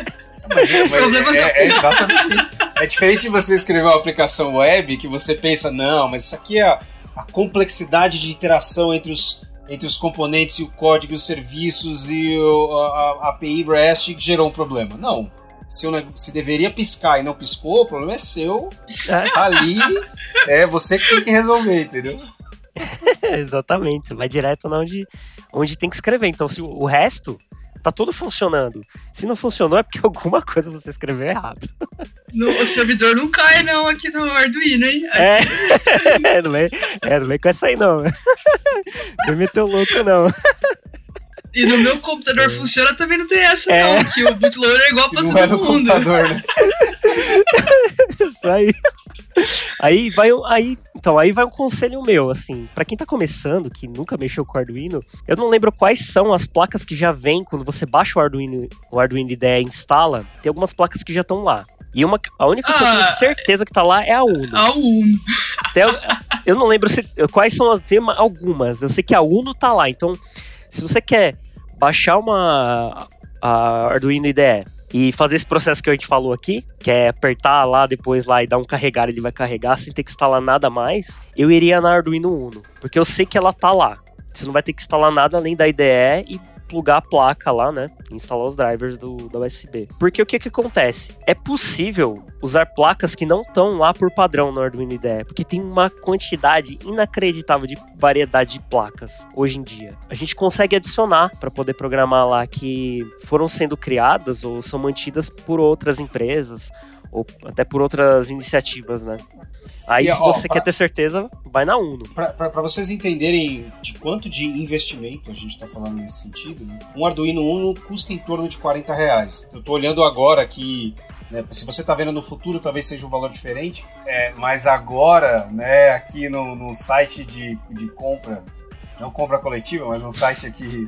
Mas, é, mas é, é, é, exatamente isso. É diferente de você escrever uma aplicação web que você pensa, não, mas isso aqui é a, a complexidade de interação entre os, entre os componentes e o código, os serviços e o, a, a API REST que gerou um problema. Não se, se deveria piscar e não piscou, o problema é seu. É. Tá ali, é você que tem que resolver, entendeu? *laughs* Exatamente, você vai direto onde, onde tem que escrever. Então, se o resto tá tudo funcionando. Se não funcionou, é porque *laughs* alguma coisa você escreveu errado. *laughs* No, o servidor não cai, não, aqui no Arduino, hein? É, é, não vem, é, não vem com essa aí, não. Não meteu louco, não. E no meu *laughs* computador funciona também não tem essa, é. não. Que o bootloader é igual pra não todo é mundo. Computador, né? *laughs* Isso aí. Aí vai aí, então aí vai um conselho meu, assim, para quem tá começando, que nunca mexeu com o Arduino, eu não lembro quais são as placas que já vêm quando você baixa o Arduino, o Arduino IDE e instala, tem algumas placas que já estão lá. E uma, a única ah, que eu tenho ah, certeza que tá lá é a Uno. A Uno. eu não lembro se, quais são as, tem algumas. Eu sei que a Uno tá lá. Então, se você quer baixar uma a Arduino IDE e fazer esse processo que a gente falou aqui, que é apertar lá depois lá e dar um carregar, ele vai carregar sem ter que instalar nada mais, eu iria na Arduino Uno, porque eu sei que ela tá lá. Você não vai ter que instalar nada além da IDE e plugar a placa lá, né? Instalar os drivers do, da USB. Porque o que que acontece? É possível usar placas que não estão lá por padrão no Arduino IDE, porque tem uma quantidade inacreditável de variedade de placas hoje em dia. A gente consegue adicionar para poder programar lá que foram sendo criadas ou são mantidas por outras empresas ou até por outras iniciativas, né? Aí, E, se ó, você pra- quer ter certeza, vai na Uno. Para vocês entenderem de quanto de investimento a gente está falando nesse sentido, né? um Arduino Uno custa em torno de 40 reais. Eu estou olhando agora aqui, né, se você está vendo no futuro, talvez seja um valor diferente, é, mas agora, né, aqui no, no site de, de compra, não compra coletiva, mas no site aqui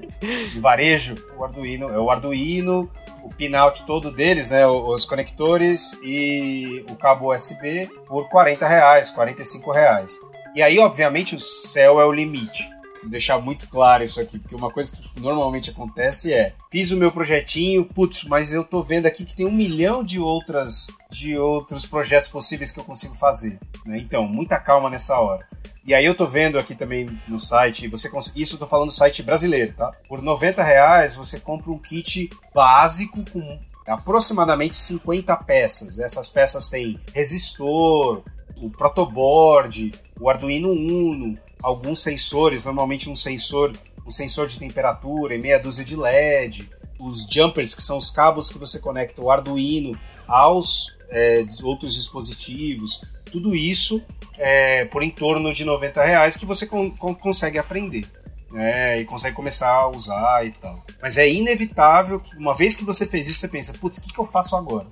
de varejo, o Arduino é o Arduino, o pinout todo deles, né, os conectores e o cabo USB por 40 reais, 45 reais. E aí, obviamente, o céu é o limite. Vou deixar muito claro isso aqui, porque uma coisa que normalmente acontece é: fiz o meu projetinho, putz, mas eu tô vendo aqui que tem um milhão de outras de outros projetos possíveis que eu consigo fazer. né? Então, muita calma nessa hora. E aí eu tô vendo aqui também no site, você isso eu tô falando do site brasileiro, tá? Por 90 reais você compra um kit básico com aproximadamente 50 peças. Essas peças têm resistor, o protoboard, o Arduino Uno, alguns sensores, normalmente um sensor, um sensor de temperatura e meia dúzia de LED, os jumpers que são os cabos que você conecta o Arduino aos é, outros dispositivos, tudo isso é, por em torno de 90 reais que você con- con- consegue aprender. né, e consegue começar a usar e tal. Mas é inevitável que uma vez que você fez isso, você pensa, putz, o que, que eu faço agora?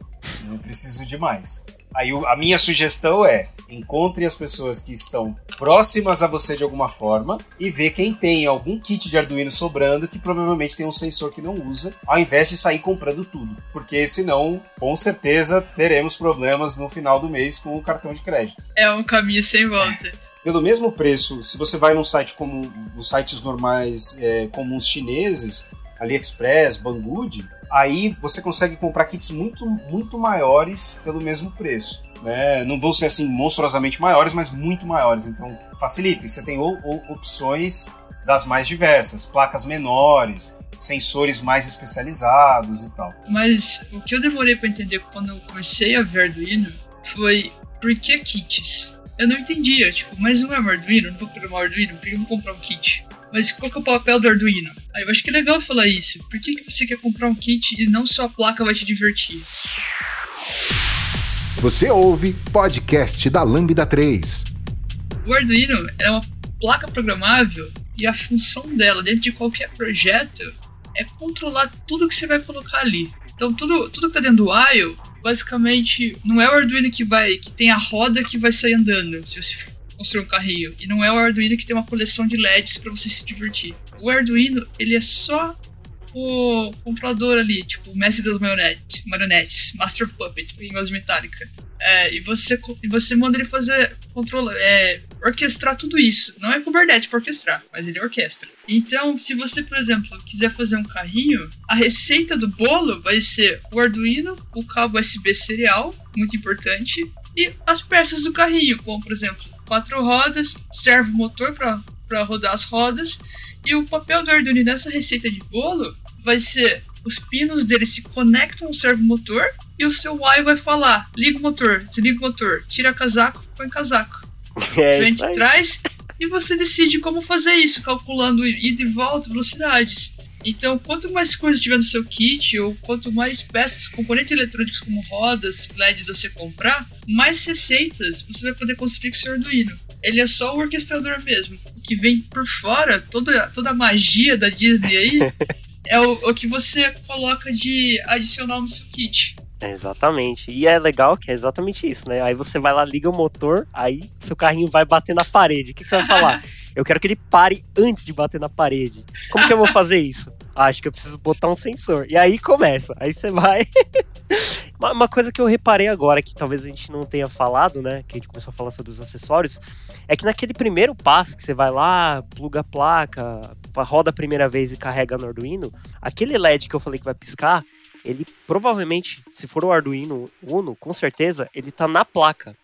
Eu preciso de mais. Aí a minha sugestão é encontre as pessoas que estão próximas a você de alguma forma e vê quem tem algum kit de Arduino sobrando que provavelmente tem um sensor que não usa, ao invés de sair comprando tudo. Porque senão, com certeza, teremos problemas no final do mês com o cartão de crédito É um caminho sem volta. *laughs* pelo mesmo preço, se você vai num site como nos sites normais é, comuns chineses, AliExpress, Banggood, aí você consegue comprar kits muito, muito maiores pelo mesmo preço. Né? Não vão ser assim monstruosamente maiores, mas muito maiores. Então facilita. E Você tem o- o- opções das mais diversas, placas menores, sensores mais especializados e tal. Mas o que eu demorei pra entender quando eu comecei a ver Arduino foi por que kits? Eu não entendia, tipo, mas não é um Arduino, não vou programar um Arduino, por que eu vou comprar um kit? Mas qual que é o papel do Arduino? Aí eu acho que é legal falar isso. Por que, que você quer comprar um kit e não só a placa vai te divertir? Você ouve podcast da Lambda 3. O Arduino é uma placa programável e a função dela dentro de qualquer projeto é controlar tudo que você vai colocar ali. Então tudo, tudo que tá dentro do IO, basicamente, não é o Arduino que vai que tem a roda que vai sair andando se você construir um carrinho. E não é o Arduino que tem uma coleção de LEDs para você se divertir. O Arduino, ele é só o controlador ali, tipo o mestre das marionetes, marionetes Master of Puppets, pra quem gosta de Metallica. É, e você, e você manda ele fazer controla, é, orquestrar tudo isso. Não é Kubernetes pra orquestrar, mas ele orquestra. Então, se você, por exemplo, quiser fazer um carrinho, a receita do bolo vai ser o Arduino, o cabo USB serial, muito importante, e as peças do carrinho, como por exemplo, quatro rodas, servo motor para rodar as rodas, e o papel do Arduino nessa receita de bolo vai ser os pinos dele se conectam ao servo motor e o seu Y vai falar: liga o motor, desliga o motor, tira casaco, põe casaco, *laughs* É frente trás, e você decide como fazer isso, calculando ida e volta, velocidades. Então, quanto mais coisas tiver no seu kit, ou quanto mais peças, componentes eletrônicos como rodas, LEDs você comprar, mais receitas você vai poder construir com o seu Arduino. Ele é só o orquestrador mesmo. O que vem por fora, toda, toda a magia da Disney aí, *laughs* é o, o que você coloca de adicional no seu kit. Exatamente. E é legal que é exatamente isso, né? Aí você vai lá, liga o motor, aí seu carrinho vai bater na parede. O que, que você vai falar? *laughs* Eu quero que ele pare antes de bater na parede. Como que eu vou fazer isso? Ah, acho que eu preciso botar um sensor. E aí começa. Aí você vai. *laughs* uma, uma coisa que eu reparei agora, que talvez a gente não tenha falado, né? Que a gente começou a falar sobre os acessórios, é que naquele primeiro passo que você vai lá, pluga a placa, roda a primeira vez e carrega no Arduino, aquele LED que eu falei que vai piscar, ele provavelmente, se for o Arduino Uno, com certeza, ele tá na placa.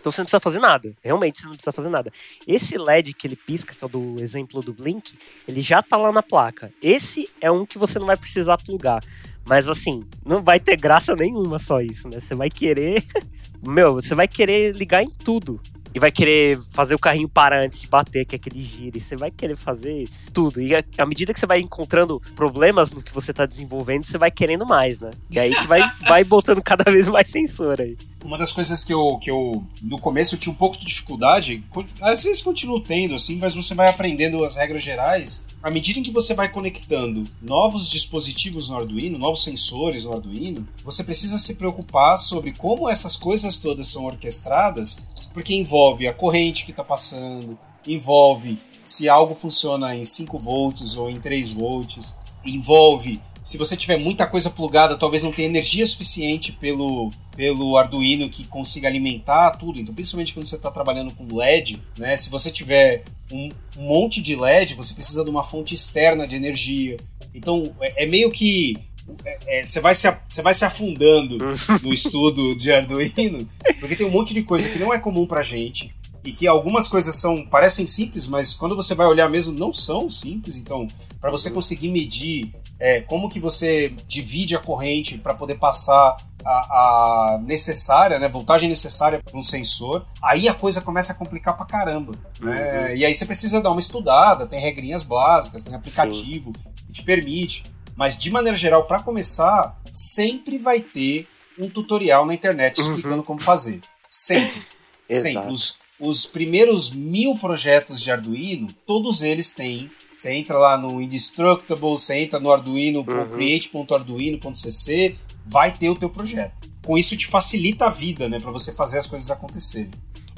Então você não precisa fazer nada. Realmente você não precisa fazer nada. Esse LED que ele pisca, que é o do exemplo do Blink, ele já tá lá na placa. Esse é um que você não vai precisar plugar. Mas assim, não vai ter graça nenhuma só isso, né? Você vai querer. *laughs* Meu, você vai querer ligar em tudo. E vai querer fazer o carrinho parar antes de bater, que é aquele giro. E você vai querer fazer tudo. E à medida que você vai encontrando problemas no que você está desenvolvendo, você vai querendo mais, né? E aí que vai, *laughs* vai botando cada vez mais sensor aí. Uma das coisas que eu, que eu, no começo, eu tinha um pouco de dificuldade, às vezes continuo tendo, assim, mas você vai aprendendo as regras gerais. À medida em que você vai conectando novos dispositivos no Arduino, novos sensores no Arduino, você precisa se preocupar sobre como essas coisas todas são orquestradas porque envolve a corrente que está passando, envolve se algo funciona em 5 volts ou em 3 volts, envolve se você tiver muita coisa plugada, talvez não tenha energia suficiente pelo, pelo Arduino que consiga alimentar tudo. Então, principalmente quando você está trabalhando com LED, né? Se você tiver um, monte de LED, você precisa de uma fonte externa de energia. Então, é, é meio que é, é, você, vai se, você vai se afundando *laughs* no estudo de Arduino, porque tem um monte de coisa que não é comum pra gente. E que algumas coisas são parecem simples, mas quando você vai olhar mesmo não são simples. Então, para você conseguir medir é, como que você divide a corrente para poder passar a, a, necessária, né, voltagem necessária para um sensor, aí a coisa começa a complicar pra caramba. Né? Uhum. E aí você precisa dar uma estudada, tem regrinhas básicas, tem aplicativo Sim. que te permite. Mas de maneira geral, para começar, sempre vai ter um tutorial na internet uhum. explicando uhum. como fazer. Sempre. *laughs* sempre. Os, os primeiros mil projetos de Arduino, todos eles têm. Você entra lá no Indestructible, você entra no Arduino, uhum. create.arduino.cc, vai ter o teu projeto. Com isso te facilita a vida, né, para você fazer as coisas acontecerem.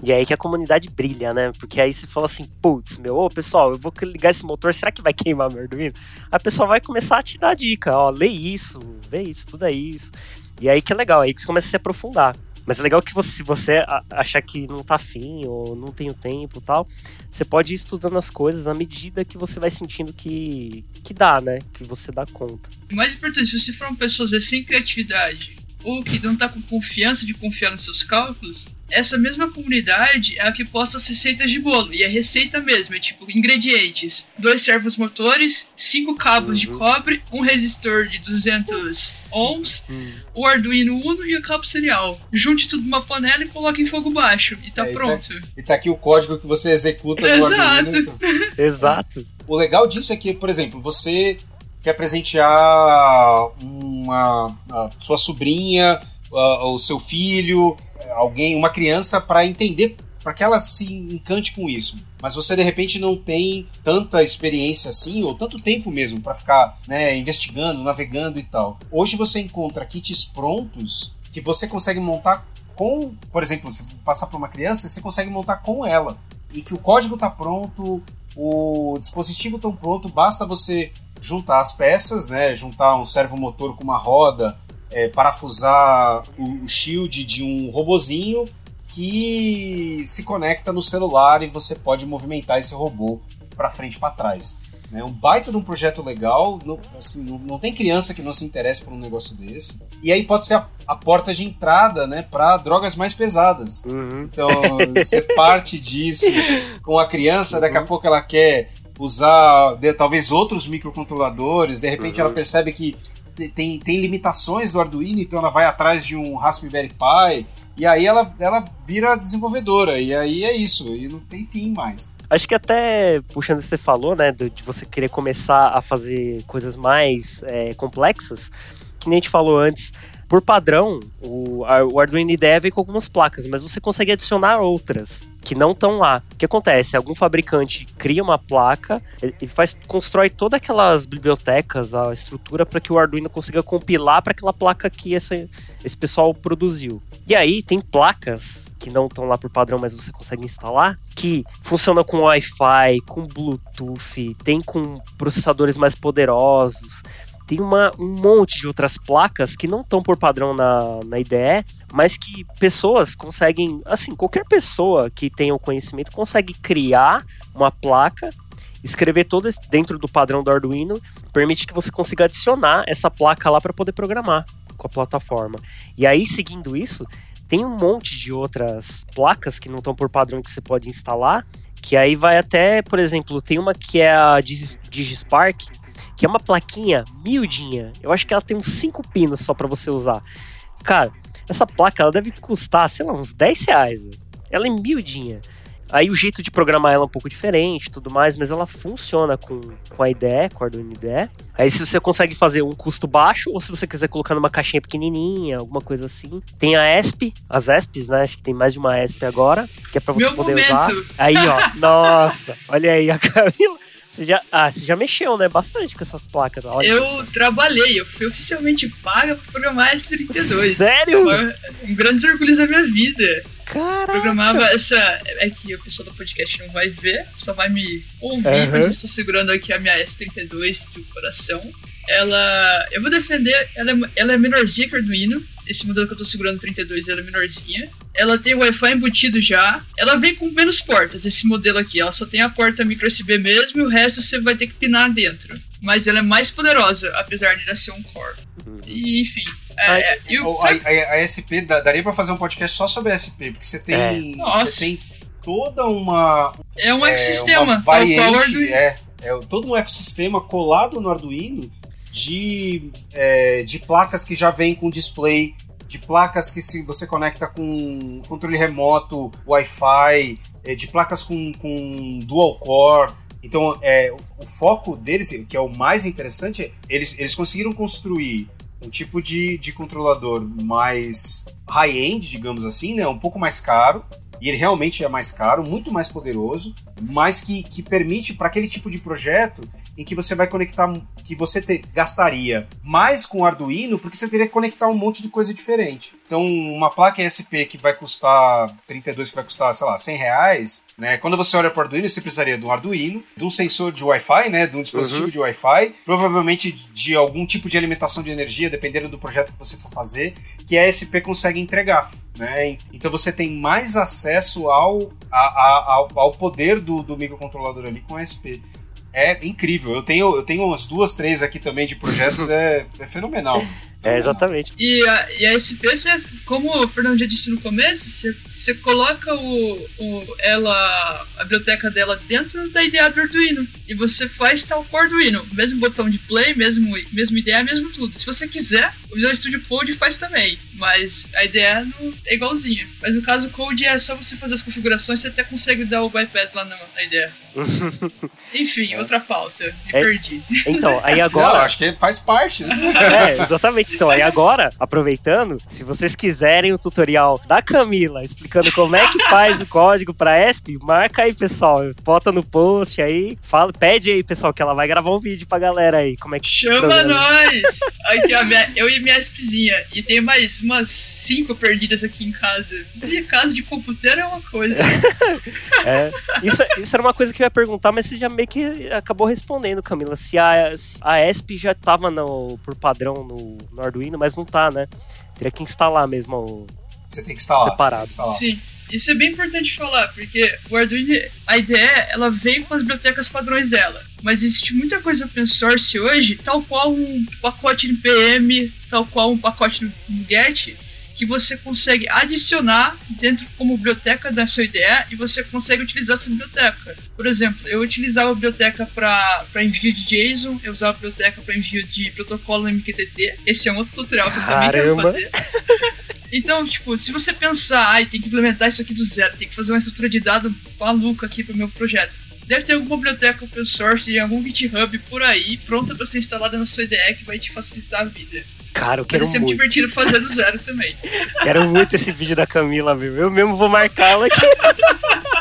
E aí que a comunidade brilha, né? Porque aí você fala assim, putz, meu, ô pessoal, eu vou ligar esse motor, será que vai queimar meu Arduino? Aí o pessoal vai começar a te dar dica, ó, lê isso, vê isso, tudo é isso. E aí que é legal, aí que você começa a se aprofundar. Mas é legal que você, se você achar que não tá afim ou não tem o tempo tal, você pode ir estudando as coisas à medida que você vai sentindo que, que dá, né? Que você dá conta. O mais importante, se você for uma pessoa sem criatividade ou que não tá com confiança de confiar nos seus cálculos, essa mesma comunidade é a que posta as receitas de bolo. E a receita mesmo, é tipo ingredientes: dois servos motores, cinco cabos uhum. de cobre, um resistor de 200 ohms, uhum. o Arduino Uno e o cabo serial. Junte tudo numa panela e coloque em fogo baixo. E tá é, pronto. E tá, e tá, aqui o código que você executa Exato. no Arduino. Então. *laughs* Exato. O legal disso é que, por exemplo, você quer presentear uma, a sua sobrinha, o seu filho, alguém, uma criança para entender, para que ela se encante com isso. Mas você de repente não tem tanta experiência assim, ou tanto tempo mesmo para ficar né, investigando, navegando e tal. Hoje você encontra kits prontos que você consegue montar com, por exemplo, se passar para uma criança, você consegue montar com ela. E que o código está pronto, o dispositivo está pronto, basta você juntar as peças, né? Juntar um servomotor com uma roda, é, parafusar o, o shield de um robozinho que se conecta no celular e você pode movimentar esse robô para frente e para trás. É um baita de um projeto legal, não, assim, não, não, tem criança que não se interesse por um negócio desse. E aí pode ser a, a porta de entrada né, para drogas mais pesadas. Uhum. Então você parte disso com a criança, daqui a uhum. pouco ela quer usar de, talvez outros microcontroladores, de repente uhum. ela percebe que tem, tem limitações do Arduino, então ela vai atrás de um Raspberry Pi, e aí ela, ela vira desenvolvedora, e aí é isso, e não tem fim mais. Acho que até, puxando você falou, né, de você querer começar a fazer coisas mais é, complexas, que nem a gente falou antes, por padrão, o, o Arduino IDE vem com algumas placas, mas você consegue adicionar outras que não estão lá. O que acontece? Algum fabricante cria uma placa e faz constrói todas aquelas bibliotecas, a estrutura para que o Arduino consiga compilar para aquela placa que esse pessoal produziu. E aí tem placas que não estão lá por padrão, mas você consegue instalar, que funcionam com Wi-Fi, com Bluetooth, tem com processadores mais poderosos, tem uma, um monte de outras placas que não estão por padrão na, na IDE, mas que pessoas conseguem, assim, qualquer pessoa que tenha o conhecimento consegue criar uma placa, escrever todo dentro do padrão do Arduino, permite que você consiga adicionar essa placa lá para poder programar com a plataforma. E aí, seguindo isso, tem um monte de outras placas que não estão por padrão que você pode instalar, que aí vai até, por exemplo, tem uma que é a DigiSpark, que é uma plaquinha miudinha. Eu acho que ela tem uns 5 pinos só para você usar. Cara, essa placa ela deve custar, sei lá, uns 10 reais. ela é miudinha. Aí o jeito de programar ela é um pouco diferente tudo mais, mas ela funciona com, com a IDE, com a Arduino IDE. Aí se você consegue fazer um custo baixo, ou se você quiser colocar numa caixinha pequenininha, alguma coisa assim. Tem a ESP, as ESPs, né? Acho que tem mais de uma ESP agora, que é pra você Meu poder momento. usar. Aí, ó, *laughs* nossa, olha aí a Camila. Você já, ah, você já mexeu, né? Bastante com essas placas. Olha Eu trabalhei, eu fui oficialmente paga pra programar S32. Sério? Um grande orgulho da minha vida. Caraca. Programava essa. É que o pessoal do podcast não vai ver, só vai me ouvir, Aham. mas eu estou segurando aqui a minha S32 do coração. Ela. Eu vou defender, ela é, ela é menorzinha que o Arduino. Esse modelo que eu tô segurando, 32, ela é menorzinha. Ela tem Wi-Fi embutido já. Ela vem com menos portas, esse modelo aqui. Ela só tem a porta micro USB mesmo e o resto você vai ter que pinar dentro. Mas ela é mais poderosa, apesar de ela ser um core. E, enfim. É, Ai, é, e o- O- sabe- a, a- a SP, daria pra fazer um podcast só sobre a SP, porque você tem, É. Nossa. você tem toda uma, é um é, ecossistema. o variante, Arduino. é, é todo um ecossistema colado no Arduino de, é, de placas que já vem com display, de placas que se você conecta com controle remoto, Wi-Fi, é, de placas com, com dual core. Então, é, o, foco deles, que é o mais interessante, eles, eles conseguiram construir um tipo de, de controlador mais high-end, digamos assim, né? Um pouco mais caro. E ele realmente é mais caro, muito mais poderoso, mas que, que permite para aquele tipo de projeto em que você vai conectar, que você te- gastaria mais com o Arduino, porque você teria que conectar um monte de coisa diferente. Então, uma placa ESP que vai custar 32, que vai custar, sei lá, 100 reais, né? Quando você olha para o Arduino, você precisaria de um Arduino, de um sensor de Wi-Fi, né? De um dispositivo Uhum. de Wi-Fi, provavelmente de algum tipo de alimentação de energia, dependendo do projeto que você for fazer, que a ESP consegue entregar. Né? Então você tem mais acesso ao, a- a- ao, ao poder do, do microcontrolador ali com a SP. É incrível. Eu tenho, eu tenho umas duas, três aqui também de projetos, é, é fenomenal. É, exatamente. E a, e a SP, você, como o Fernando já disse no começo, você, você coloca o, o, ela, a biblioteca dela dentro da ideia do Arduino. E você faz tal com o Arduino. Mesmo botão de play, mesmo, mesmo ideia, mesmo tudo. Se você quiser, o Visual Studio Code faz também. Mas a ideia não é igualzinha. Mas no caso, o Code é só você fazer as configurações, você até consegue dar o bypass lá na, na ideia. *laughs* Enfim, outra pauta. Me É. perdi. Então, aí Não, agora. acho que faz parte, né? *laughs* É, exatamente. Então, aí agora, aproveitando, se vocês quiserem o tutorial da Camila explicando como é que faz o código pra ESP, marca aí, pessoal. Bota no post aí, fala, pede aí, pessoal, que ela vai gravar um vídeo pra galera aí. Como é que Chama programa. nós! Aqui, ó, minha- eu e minha espinha. E tem mais umas cinco perdidas aqui em casa. E casa de computeiro é uma coisa. *laughs* É, isso, isso era uma coisa que eu ia perguntar, mas você já meio que acabou respondendo, Camila. Se a, se a ESP já tava no, por padrão no, no Arduino, mas não tá, né? Teria que instalar mesmo o. Você tem que instalar. Separado. Que instalar. Sim. Isso é bem importante falar, porque o Arduino, a IDE, ela vem com as bibliotecas padrões dela. Mas existe muita coisa open source hoje, tal qual um pacote NPM, tal qual um pacote no NuGet, que você consegue adicionar dentro como biblioteca da sua IDE e você consegue utilizar essa biblioteca. Por exemplo, eu utilizava a biblioteca para envio de JSON, eu usava a biblioteca para envio de protocolo MQTT. Esse é um outro tutorial que eu também quero Caramba. fazer. *laughs* Então, tipo, se você pensar, ai, tem que implementar isso aqui do zero, tem que fazer uma estrutura de dado maluca aqui pro meu projeto. Deve ter alguma biblioteca open source, algum GitHub por aí, pronta pra ser instalada na sua IDE que vai te facilitar a vida. Cara, eu Mas quero é sempre muito. divertido fazer do zero também. Quero muito esse vídeo da Camila, viu? Eu mesmo vou marcar ela aqui. *laughs*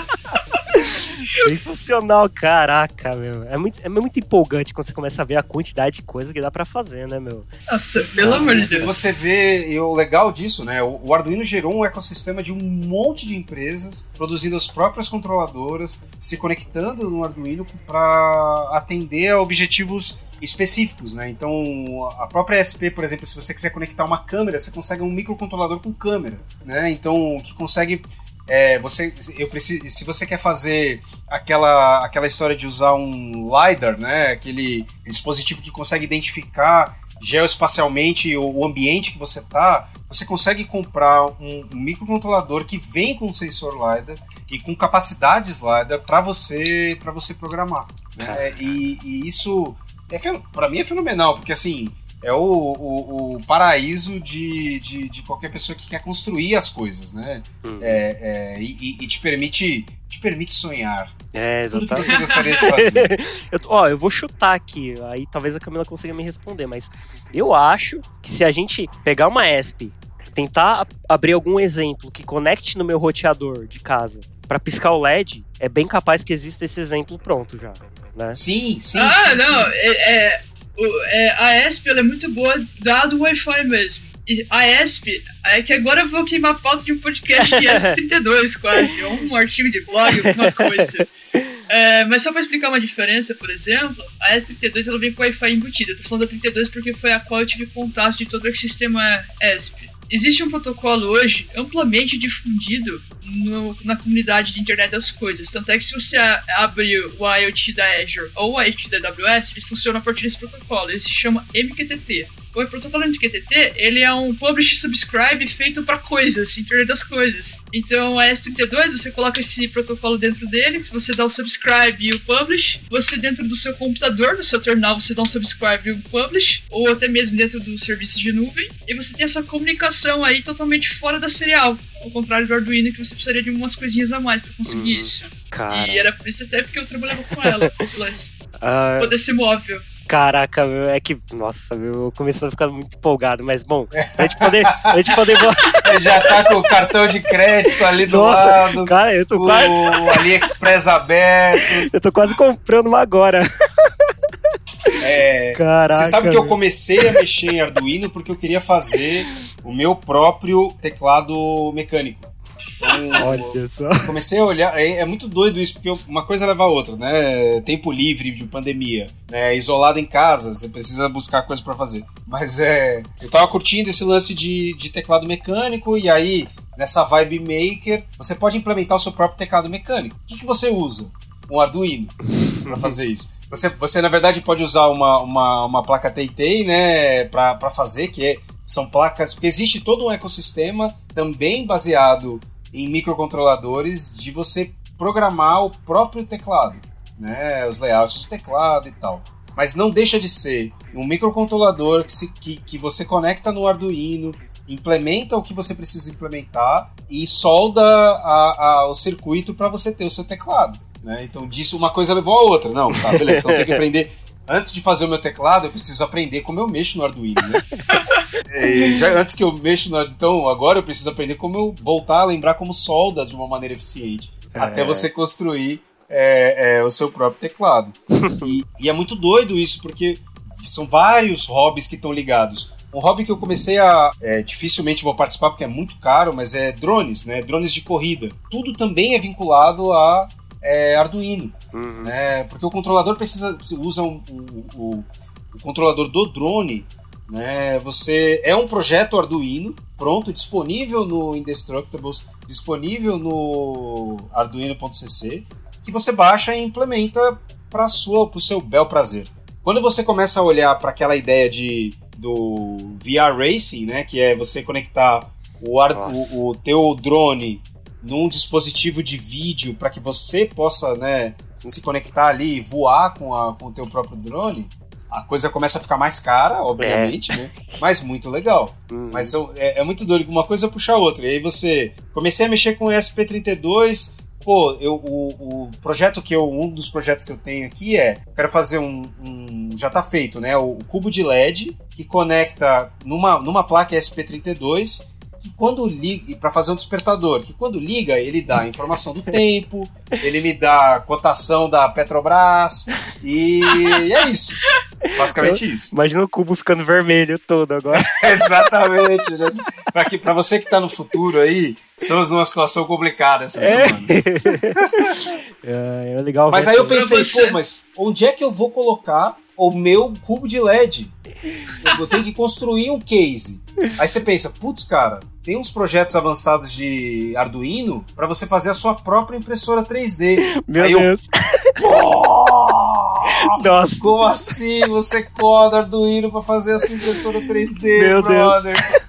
*laughs* Sensacional, caraca, meu. É muito, é muito empolgante quando você começa a ver a quantidade de coisa que dá pra fazer, né, meu? Nossa, pelo amor de Deus. você vê, e o legal disso, né? O o Arduino gerou um ecossistema de um monte de empresas produzindo as próprias controladoras, se conectando no Arduino para atender a objetivos específicos, né? Então, a própria SP, por exemplo, se você quiser conectar uma câmera, você consegue um microcontrolador com câmera, né? Então, que consegue é, você, eu preciso, se você quer fazer aquela, aquela história de usar um LiDAR, né, aquele dispositivo que consegue identificar geoespacialmente o, ambiente que você está, você consegue comprar um, um microcontrolador que vem com sensor LiDAR e com capacidades LiDAR para você, pra você programar. Né? E, e isso, é, para mim, é fenomenal, porque assim, é o, o, o paraíso de, de, de, qualquer pessoa que quer construir as coisas, né? Hum. É, é, e, e, te permite te permite sonhar. É, exatamente. Tudo que você gostaria de fazer. *laughs* eu, ó, eu vou chutar aqui, aí talvez a Camila consiga me responder, mas eu acho que se a gente pegar uma ESP, tentar abrir algum exemplo que conecte no meu roteador de casa para piscar o LED, é bem capaz que exista esse exemplo pronto já, né? Sim, sim. Ah, sim, não, sim. É, é, é, a ESP é muito boa dado o Wi-Fi mesmo. E a ESP, é que agora eu vou queimar a pauta de um podcast de ESP 32 *laughs* quase, ou um artigo de blog, alguma coisa. *laughs* É, mas só para explicar uma diferença, por exemplo, a ESP32 ela vem com Wi-Fi embutida. Eu tô falando da 32 porque foi a qual eu tive contato de todo o ecossistema ESP. Existe um protocolo hoje amplamente difundido no, na comunidade de internet das coisas. Tanto é que se você abre o IoT da Azure ou o IoT da AWS, eles funcionam a partir desse protocolo. Ele se chama MQTT. O protocolo MQTT, ele é um publish subscribe feito para coisas, internet das coisas. Então, a S32, você coloca esse protocolo dentro dele, você dá o subscribe e o publish. Você dentro do seu computador, no seu terminal, você dá um subscribe e um publish, ou até mesmo dentro do serviço de nuvem, e você tem essa comunicação aí totalmente fora da serial. Ao contrário do Arduino, que você precisaria de umas coisinhas a mais para conseguir uhum. isso. Cara. E era por isso até porque eu trabalhava com ela, *laughs* Plus. Uh... Poder ser móvel. Caraca, meu, é que. Nossa, meu, eu comecei a ficar muito empolgado, mas bom, *laughs* pra gente poder. Pra gente poder... Já tá com o cartão de crédito ali do Nossa, lado. Cara, eu tô o quase. O AliExpress aberto. *laughs* Eu tô quase comprando uma agora. É, Caraca, você sabe que eu comecei a mexer em Arduino porque eu queria fazer o meu próprio teclado mecânico. Então, Olha só. Comecei a olhar. É, é, muito doido isso, porque uma coisa leva a outra, né? Tempo livre de pandemia, né? Isolado em casa, você precisa buscar coisa para fazer. Mas é. Eu tava curtindo esse lance de, de teclado mecânico, e aí, nessa vibe maker, você pode implementar o seu próprio teclado mecânico. O que, que você usa? Um Arduino para fazer isso. Você, você, na verdade, pode usar uma, uma, uma placa TIT, né, para fazer, que é, são placas. Porque existe todo um ecossistema também baseado em microcontroladores de você programar o próprio teclado, né? Os layouts de teclado e tal. Mas não deixa de ser um microcontrolador que, se, que, que você conecta no Arduino, implementa o que você precisa implementar e solda a, a, o circuito para você ter o seu teclado. Né? Então, disso uma coisa levou a outra. Não, tá, beleza, então tem que *laughs* aprender antes de fazer o meu teclado, eu preciso aprender como eu mexo no Arduino, né? *laughs* e já antes que eu mexo no então agora eu preciso aprender como eu voltar a lembrar como solda de uma maneira eficiente, é. até você construir é, é, o seu próprio teclado. *laughs* e, e é muito doido isso, porque são vários hobbies que estão ligados. Um hobby que eu comecei a. É, dificilmente vou participar porque é muito caro, mas é drones, né? Drones de corrida. Tudo também é vinculado a é, Arduino. Uhum. Né? Porque o controlador precisa. Você usa um, um, um, o controlador do drone. Né? Você é um projeto Arduino pronto, disponível no Indestructibles, disponível no arduino.cc, que você baixa e implementa para o seu bel prazer. Quando você começa a olhar para aquela ideia de do VR Racing, né, que é você conectar o, ar, o, o teu drone num dispositivo de vídeo para que você possa, né, se conectar ali e voar com, a, com o teu próprio drone, a coisa começa a ficar mais cara, obviamente, é. né? Mas muito legal. Uhum. Mas é, é, muito doido, uma coisa puxa a outra. E aí você. Comecei a mexer com o SP32. Pô, eu, o, o projeto que eu. Um dos projetos que eu tenho aqui é. Quero fazer um. um já tá feito, né? O, o cubo de LED que conecta numa, numa placa SP32 que quando liga, para fazer um despertador, que quando liga, ele dá a informação do tempo, ele me dá a cotação da Petrobras, e é isso. Basicamente Eu, isso. Imagina o cubo ficando vermelho todo agora. *laughs* Exatamente. Né? Para você que está no futuro aí, estamos numa situação complicada essa é. semana. *laughs* É, é legal. Mas aí eu pensei, pô, mas onde é que eu vou colocar o meu cubo de LED? Eu tenho que construir um case. Aí você pensa, putz, cara, tem uns projetos avançados de Arduino para você fazer a sua própria impressora 3D. Meu Aí Deus. Eu... *laughs* Nossa. Como assim você coda Arduino para fazer a sua impressora 3D, Meu brother? Deus.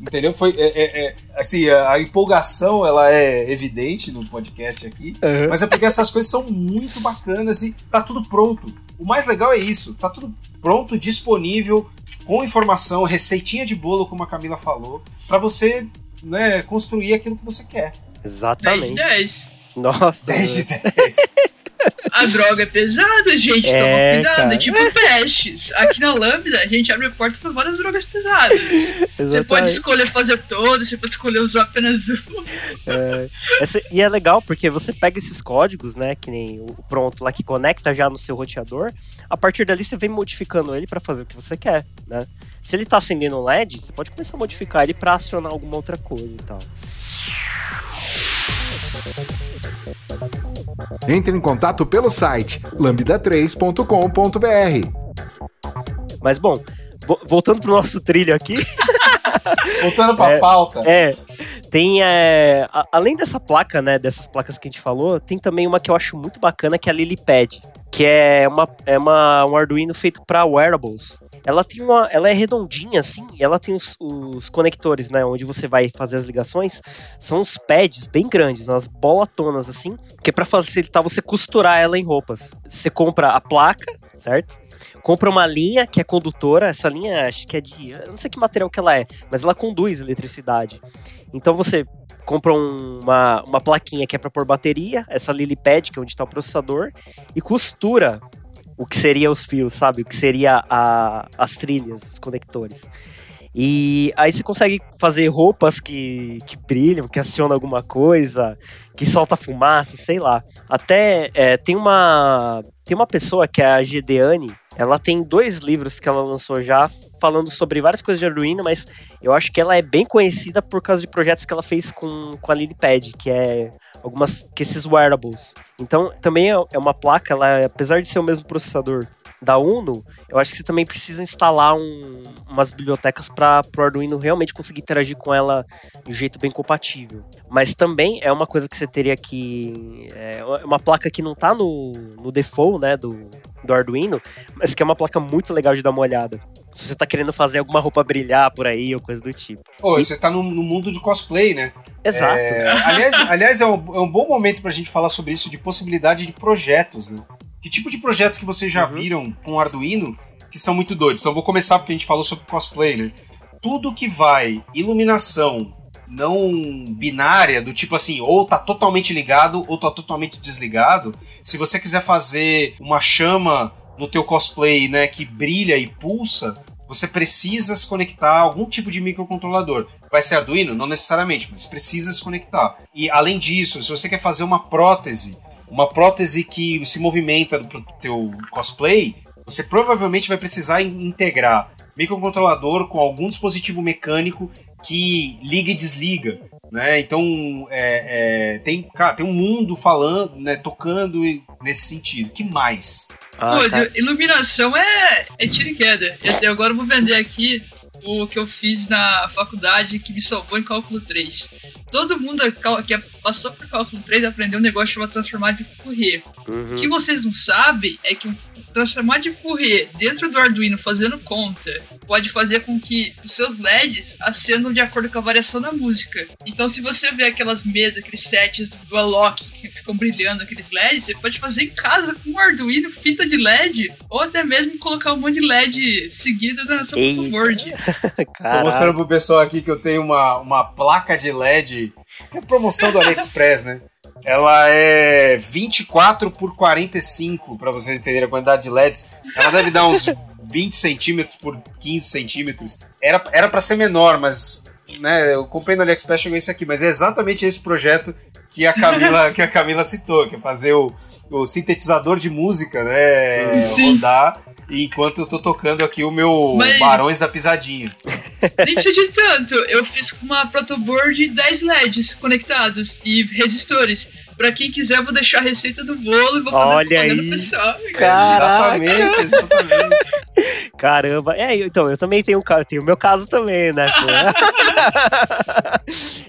Entendeu? Foi é, é, é, assim, a, a, empolgação ela é evidente no podcast aqui, uhum. mas é porque essas coisas são muito bacanas e tá tudo pronto. O mais legal é isso, tá tudo pronto, disponível com informação, receitinha de bolo, como a Camila falou, para você né, construir aquilo que você quer. 10 de Exatamente. 10. Nossa. 10 de 10. A droga é pesada, gente. É, Toma cuidado. cara. É tipo testes. Aqui na Lambda, a gente abre portas pra várias drogas pesadas. Você pode Exatamente. escolher fazer todas, você pode escolher usar apenas uma. É, essa- e é legal porque você pega esses códigos, né? Que nem o pronto lá que conecta já no seu roteador. A partir dali você vem modificando ele para fazer o que você quer, né? Se ele tá acendendo um LED, você pode começar a modificar ele para acionar alguma outra coisa e tal. Entre em contato pelo site lambda3.com.br. Mas bom, vo- voltando pro nosso trilho aqui, *laughs* Voltando pra É. pauta. é, tem é, a- além dessa placa, né, dessas placas que a gente falou, tem também uma que eu acho muito bacana que é a Lilypad, que é uma é uma um Arduino feito para wearables. Ela tem uma, ela é redondinha assim, ela tem os, os conectores, né, onde você vai fazer as ligações, são uns pads bem grandes, umas bolatonas assim, que é para facilitar você costurar ela em roupas. Você compra a placa, certo? Compra uma linha que é condutora, essa linha acho que é de, eu não sei que material que ela é, mas ela conduz eletricidade. Então você compra um- uma, uma plaquinha que é para pôr bateria, essa LilyPad, que é onde está o processador, e costura o que seria os fios, sabe? O que seria a- as trilhas, os conectores. E aí você consegue fazer roupas que, que brilham, que acionam alguma coisa, que solta fumaça, sei lá. Até é, tem uma tem uma pessoa que é a Gedeane, ela tem dois livros que ela lançou já falando sobre várias coisas de Arduino, mas eu acho que ela é bem conhecida por causa de projetos que ela fez com, com a LilyPad, que é algumas que esses wearables. Então, também é é uma placa, ela, apesar de ser o mesmo processador da Uno, eu acho que você também precisa instalar um- umas bibliotecas para o Arduino realmente conseguir interagir com ela de um jeito bem compatível. Mas também é uma coisa que você teria que. É uma placa que não tá no, no default, né, do, do Arduino, mas que é uma placa muito legal de dar uma olhada. Se você tá querendo fazer alguma roupa brilhar por aí ou coisa do tipo. Pô, você tá no, no mundo de cosplay, né? Exato. É, aliás, aliás é, um, é um bom momento pra gente falar sobre isso de possibilidade de projetos, né? Que tipo de projetos que vocês já Uhum. viram com Arduino que são muito doidos? Então vou começar porque a gente falou sobre cosplay, né? Tudo que vai iluminação não binária, do tipo assim, ou tá totalmente ligado ou tá totalmente desligado. Se você quiser fazer uma chama no teu cosplay, né, que brilha e pulsa, você precisa se conectar a algum tipo de microcontrolador. Vai ser Arduino? Não necessariamente, mas precisa se conectar. E além disso, se você quer fazer uma prótese, uma prótese que se movimenta pro teu cosplay, você provavelmente vai precisar in- integrar microcontrolador com algum dispositivo mecânico que liga e desliga. Né? Então é, é, tem, cara, tem um mundo falando, né, tocando nesse sentido. Que mais? Ah, Pô, de- iluminação é, é tiro e queda. Eu, eu agora vou vender aqui o que eu fiz na faculdade que me salvou em cálculo 3. Todo mundo cal- que passou por cálculo 3 aprendeu um negócio chamado transformar de Fourier. Uhum. O que vocês não sabem é que transformar de Fourier dentro do Arduino fazendo conta pode fazer com que os seus LEDs acendam de acordo com a variação da música. Então, se você vê aquelas mesas, aqueles sets do Alok que ficam brilhando aqueles LEDs, você pode fazer em casa com um Arduino, fita de LED, ou até mesmo colocar um monte de LED seguida na sua board. Tô Caraca. mostrando pro pessoal aqui que eu tenho uma, uma placa de LED, que é promoção do AliExpress, né? Ela é 24 por 45, pra vocês entenderem a quantidade de LEDs. Ela deve dar uns 20 centímetros por 15 centímetros. Era, era pra ser menor, mas né, eu comprei no AliExpress chegou isso aqui, mas é exatamente esse projeto que a Camila, que a Camila citou, que é fazer o, o sintetizador de música, né? Sim. Rodar enquanto eu tô tocando aqui o meu Mas- Barões da Pisadinha. Nem precisa de tanto. Eu fiz com uma protoboard de 10 LEDs conectados e resistores. Pra quem quiser, eu vou deixar a receita do bolo e vou fazer Olha propaganda aí. pessoal. Caraca. Exatamente, exatamente. Caramba. É, então, eu também tenho um caso, tenho o meu caso também, né? *laughs*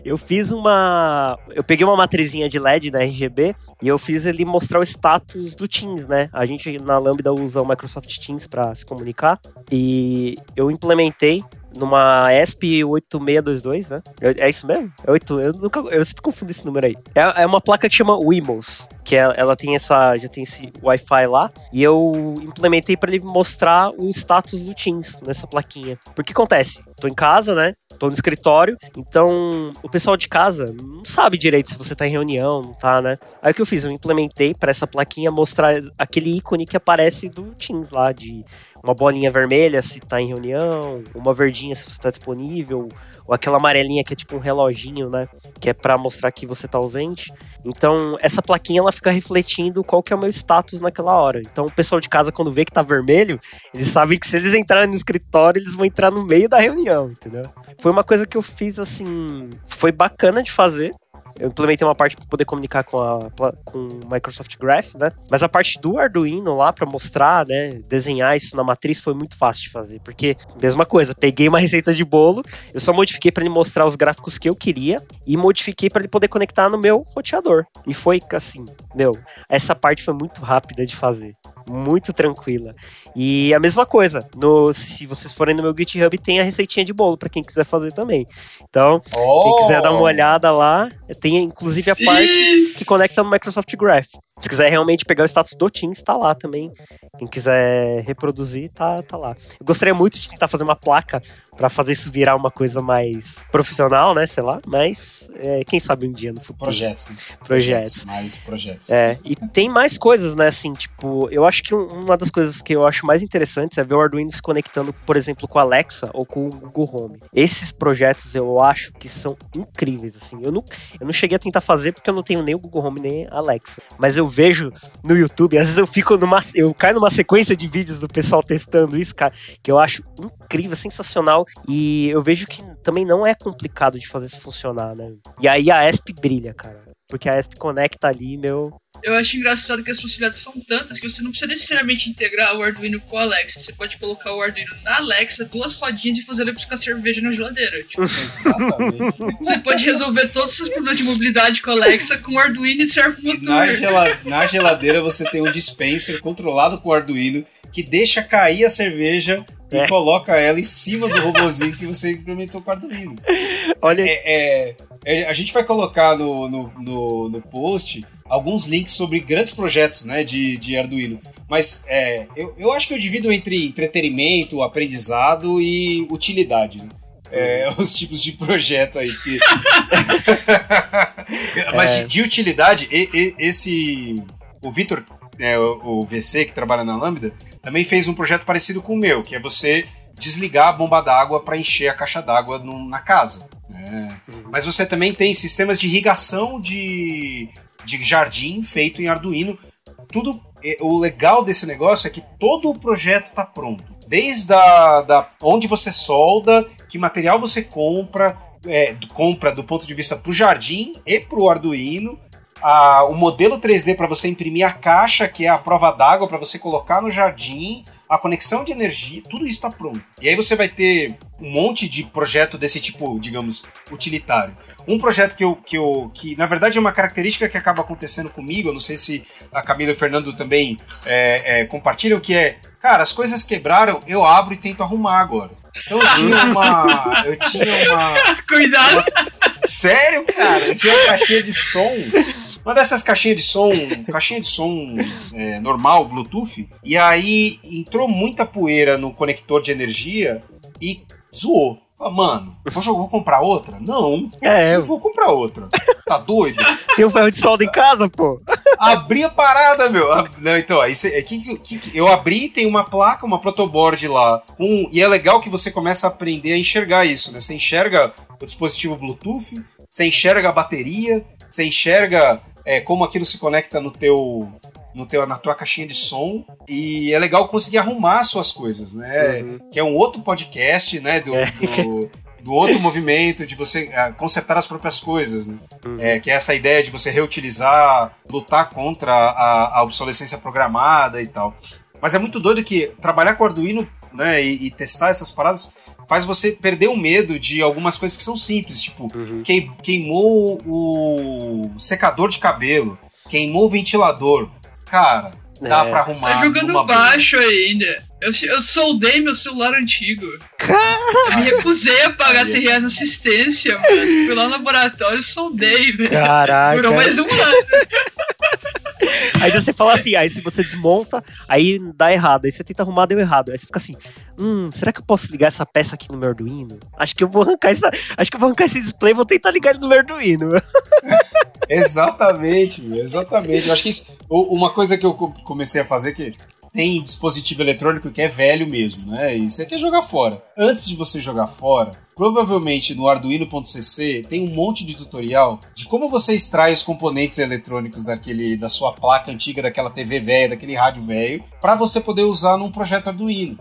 eu fiz uma. Eu peguei uma matrizinha de LED da RGB e eu fiz ele mostrar o status do Teams, né? A gente na Lambda usa o Microsoft Teams para se comunicar. E eu implementei numa ESP 8622, né? É, isso mesmo? É 8, eu, nunca, eu sempre confundo esse número aí. É, é uma placa que chama Wimos, que é, ela tem essa, já tem esse Wi-Fi lá, e eu implementei para ele mostrar o status do Teams nessa plaquinha. Porque acontece? Tô em casa, né? Tô no escritório, então o pessoal de casa não sabe direito se você tá em reunião, não tá, né? Aí o que eu fiz? Eu implementei para essa plaquinha mostrar aquele ícone que aparece do Teams lá, de uma bolinha vermelha se tá em reunião, uma verdinha se você tá disponível, ou aquela amarelinha que é tipo um reloginho, né? Que é para mostrar que você tá ausente. Então, essa plaquinha ela fica refletindo qual que é o meu status naquela hora. Então, o pessoal de casa quando vê que tá vermelho, eles sabem que se eles entrarem no escritório, eles vão entrar no meio da reunião, entendeu? Foi uma coisa que eu fiz assim, foi bacana de fazer, eu implementei uma parte para poder comunicar com a com o Microsoft Graph, né? Mas a parte do Arduino lá para mostrar, né, desenhar isso na matriz foi muito fácil de fazer, porque mesma coisa, peguei uma *laughs* receita de bolo, eu só modifiquei para ele mostrar os gráficos que eu queria e modifiquei para ele poder conectar no meu roteador. E foi assim, meu, essa parte foi muito rápida de fazer muito tranquila. E a mesma coisa, no, se vocês forem no meu GitHub, tem a receitinha de bolo para quem quiser fazer também. Então, oh. quem quiser dar uma olhada lá, tem inclusive a parte conecta no Microsoft Graph. Se quiser realmente pegar o status do Teams, tá lá também. Quem quiser reproduzir, tá, tá lá. Eu gostaria muito de tentar fazer uma placa para fazer isso virar uma coisa mais profissional, né? Sei lá, mas é, quem sabe um dia no futuro. Projetos, né? Projetos. projetos. Mais projetos. É, e tem mais coisas, né? Assim, tipo, eu acho que uma das coisas que eu acho mais interessantes é ver o Arduino se conectando, por exemplo, com a Alexa ou com o Google Home. Esses projetos eu acho que são incríveis, assim. Eu não, eu não cheguei a tentar fazer porque eu não tenho nem o Google Home nem Alexa. Mas eu vejo no YouTube, às vezes eu fico numa. Eu caio numa sequência de vídeos do pessoal testando isso, cara, que eu acho incrível, sensacional. E eu vejo que também não é complicado de fazer isso funcionar, né? E aí a ESP brilha, cara. Porque a ESP conecta ali, meu. Eu acho engraçado que as possibilidades são tantas que você não precisa necessariamente integrar o Arduino com a Alexa. Você pode colocar o Arduino na Alexa, duas rodinhas e fazer ele buscar cerveja na geladeira. Tipo. Exatamente. *laughs* Você pode resolver todos os seus problemas de mobilidade com a Alexa com o Arduino e serve motor. Na, gela na geladeira você tem um dispenser controlado com o Arduino que deixa cair a cerveja é. e coloca ela em cima do robozinho que você implementou com o Arduino. Olha. É, é, é, a gente vai colocar no, no, no, no, post alguns links sobre grandes projetos né, de, de Arduino. Mas é, eu, eu acho que eu divido entre entretenimento, aprendizado e utilidade. Né? É, *laughs* os tipos de projeto aí. Porque... *laughs* Mas de, de utilidade, e, e, esse. O Vitor, é, o, o VC que trabalha na Lambda, também fez um projeto parecido com o meu, que é você desligar a bomba d'água para encher a caixa d'água na casa. É. Mas você também tem sistemas de irrigação de, de jardim feito em Arduino. Tudo. É, o legal desse negócio é que todo o projeto está pronto. Desde a, da, onde você solda, que material você compra, é, compra do ponto de vista para o jardim e para o Arduino, a, o modelo 3D para você imprimir a caixa, que é a prova d'água para você colocar no jardim, a conexão de energia, tudo isso está pronto. E aí você vai ter um monte de projeto desse tipo, digamos, utilitário. Um projeto que eu, que eu que na verdade é uma característica que acaba acontecendo comigo, eu não sei se a Camila e o Fernando também é, é, compartilham, que é, cara, as coisas quebraram, eu abro e tento arrumar agora. Então eu tinha uma. Eu tinha uma. *laughs* Cuidado! Uma, sério, cara? Eu tinha uma caixinha de som uma dessas caixinhas de som, caixinha de som é, normal, Bluetooth, e aí entrou muita poeira no conector de energia e zoou. Mano, vou, vou comprar outra? Não, é, eu vou comprar outra. Tá doido? *laughs* Tem um ferro de solda em casa, pô. Abri a parada, meu. Não, então, aí cê, que, que, eu abri, tem uma placa, uma protoboard lá. Um, e é legal que você começa a aprender a enxergar isso, né? Você enxerga o dispositivo Bluetooth, você enxerga a bateria, você enxerga é, como aquilo se conecta no teu, no teu, na tua caixinha de som e é legal conseguir arrumar suas coisas, né? Uhum. Que é um outro podcast, né? Do, é. do, do, outro movimento de você uh, consertar as próprias coisas, né? Uhum. É, que é essa ideia de você reutilizar, lutar contra a, a obsolescência programada e tal. Mas é muito doido que trabalhar com Arduino né, e, e testar essas paradas faz você perder o medo de algumas coisas que são simples, tipo, uhum. queimou o secador de cabelo, queimou o ventilador. Cara, dá é. pra arrumar. Tá jogando baixo boa. ainda. Eu, eu soldei meu celular antigo. Cara! Eu me recusei a pagar 100 reais de assistência, mano. Fui lá no laboratório e soldei, velho. Caraca. Durou mais um ano. Aí você fala assim, aí você desmonta, aí dá errado. Aí você tenta arrumar, deu errado. Aí você fica assim, hum, será que eu posso ligar essa peça aqui no meu Arduino? Acho que eu vou arrancar essa, acho que eu vou arrancar esse display e vou tentar ligar ele no meu Arduino. exatamente, exatamente. Eu acho que isso, uma coisa que eu comecei a fazer que tem dispositivo eletrônico que é velho mesmo, né? E você quer jogar fora. Antes de você jogar fora, provavelmente no arduino.cc tem um monte de tutorial de como você extrai os componentes eletrônicos daquele da sua placa antiga, daquela TV velha, daquele rádio velho, para você poder usar num projeto Arduino,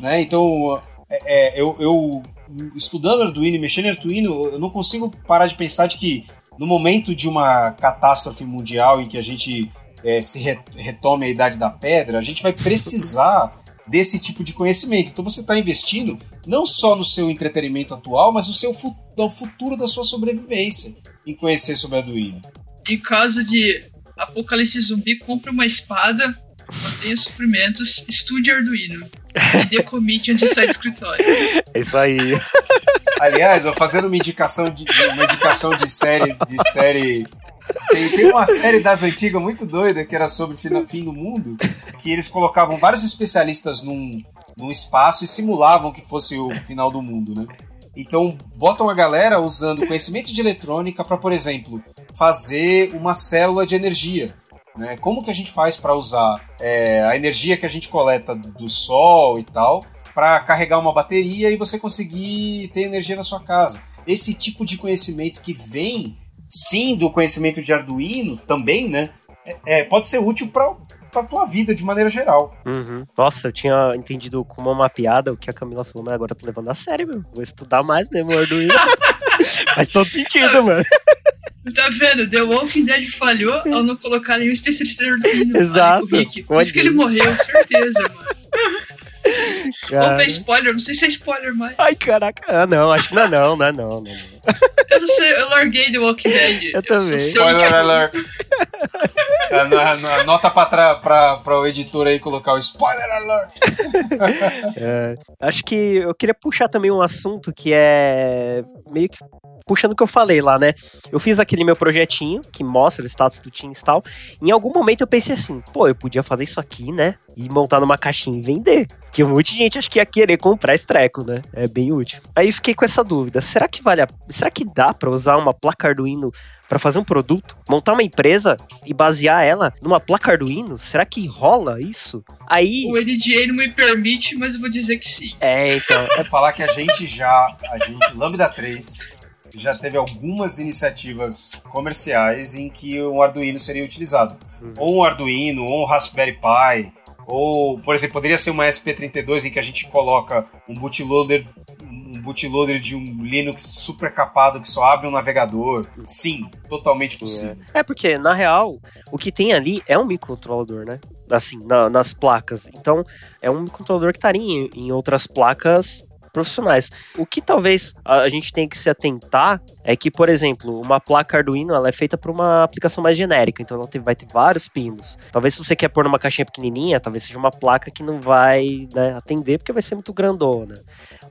né? Então, é, é, eu, eu estudando Arduino e mexendo em Arduino, eu não consigo parar de pensar de que no momento de uma catástrofe mundial em que a gente é, se re retome a idade da pedra, a gente vai precisar desse tipo de conhecimento. Então você está investindo não só no seu entretenimento atual, mas no seu fu no futuro da sua sobrevivência em conhecer sobre Arduino. Em caso de apocalipse zumbi, compre uma espada, mantenha suprimentos, estude Arduino e dê commit antes de sair do escritório. É isso aí. Aliás, eu fazendo uma indicação de, uma indicação de série de série tem, tem, uma série das antigas muito doida que era sobre fim, fim do mundo, que eles colocavam vários especialistas num, num espaço e simulavam que fosse o final do mundo, né? Então, botam a galera usando conhecimento de eletrônica para, por exemplo, fazer uma célula de energia. Né? Como que a gente faz para usar é, a energia que a gente coleta do sol e tal para carregar uma bateria e você conseguir ter energia na sua casa? Esse tipo de conhecimento que vem sim do conhecimento de Arduino também, né? É, é pode ser útil para para tua vida de maneira geral. Uhum. Nossa, eu tinha entendido como uma piada o que a Camila falou, mas agora eu tô levando a sério, meu. Vou estudar mais mesmo o Arduino. *laughs* Faz todo sentido, mano. *laughs* Tá vendo? The Walking Dead falhou ao não colocar nenhum especialista em Arduino. Exato. Por isso que ele morreu, certeza, mano. Cara. Opa, é spoiler, não sei se é spoiler mais. Ai, caraca. Ah, não, acho que não, não, não, não, não. Eu não sei, eu larguei The Walking Dead. Eu, eu também. Spoiler alert. Anota pra, pra, pra o editor aí colocar o spoiler alert. É, acho que eu queria puxar também um assunto que é meio que puxando o que eu falei lá, né? Eu fiz aquele meu projetinho que mostra o status do Teams e tal. Em algum momento eu pensei assim, pô, eu podia fazer isso aqui, né? E montar numa caixinha e vender. Porque um monte de gente acho que ia querer comprar esse treco, né? É bem útil. Aí fiquei com essa dúvida. Será que vale a... Será que dá para usar uma placa Arduino para fazer um produto, montar uma empresa e basear ela numa placa Arduino? Será que rola isso? Aí. O NDA não me permite, mas eu vou dizer que sim. É, então. *laughs* É falar que a gente já, a gente, Lambda 3, já teve algumas iniciativas comerciais em que um Arduino seria utilizado. Uhum. Ou um Arduino, ou um Raspberry Pi, ou, por exemplo, poderia ser uma SP32 em que a gente coloca um bootloader um bootloader de um Linux super capado que só abre um navegador. Sim, totalmente possível. É, porque, na real, o que tem ali é um microcontrolador, né? Assim, na, nas placas. Então, é um microcontrolador que estaria em, em outras placas profissionais. O que talvez a gente tenha que se atentar é que, por exemplo, uma placa Arduino ela é feita para uma aplicação mais genérica, então ela vai ter vários pinos. Talvez se você quer pôr numa caixinha pequenininha, talvez seja uma placa que não vai né, atender porque vai ser muito grandona.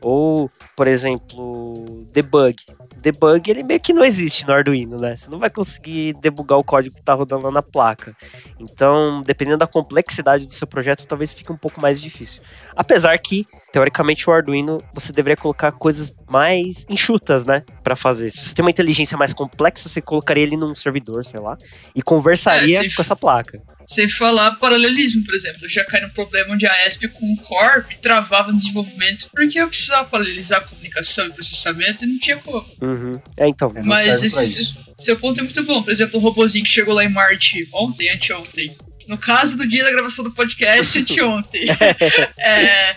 Ou, por exemplo, debug. Debug ele meio que não existe no Arduino, né? Você não vai conseguir debugar o código que está rodando lá na placa. Então, dependendo da complexidade do seu projeto, talvez fique um pouco mais difícil. Apesar que, teoricamente, o Arduino você deveria colocar coisas mais enxutas, né? Para fazer. Se você tem uma inteligência mais complexa, você colocaria ele num servidor, sei lá, e conversaria é, com essa placa. Sem falar paralelismo, por exemplo. Eu já caí no problema onde a ESP com o Core me travava no desenvolvimento porque eu precisava paralelizar a comunicação e processamento e não tinha como. Uhum. É, então. É, Mas esse, seu ponto é muito bom. Por exemplo, o robozinho que chegou lá em Marte ontem, anteontem. No caso do dia da gravação do podcast, *laughs* anteontem. é,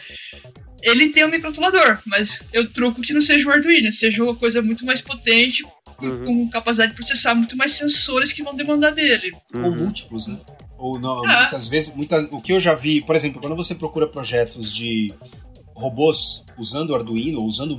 ele tem um microcontrolador, mas eu truco que não seja o Arduino, seja uma coisa muito mais potente, uhum. com capacidade de processar muito mais sensores que vão demandar dele. Uhum. Ou múltiplos, né? Ou não, ah. muitas vezes, muitas, o que eu já vi, por exemplo, quando você procura projetos de robôs usando Arduino, usando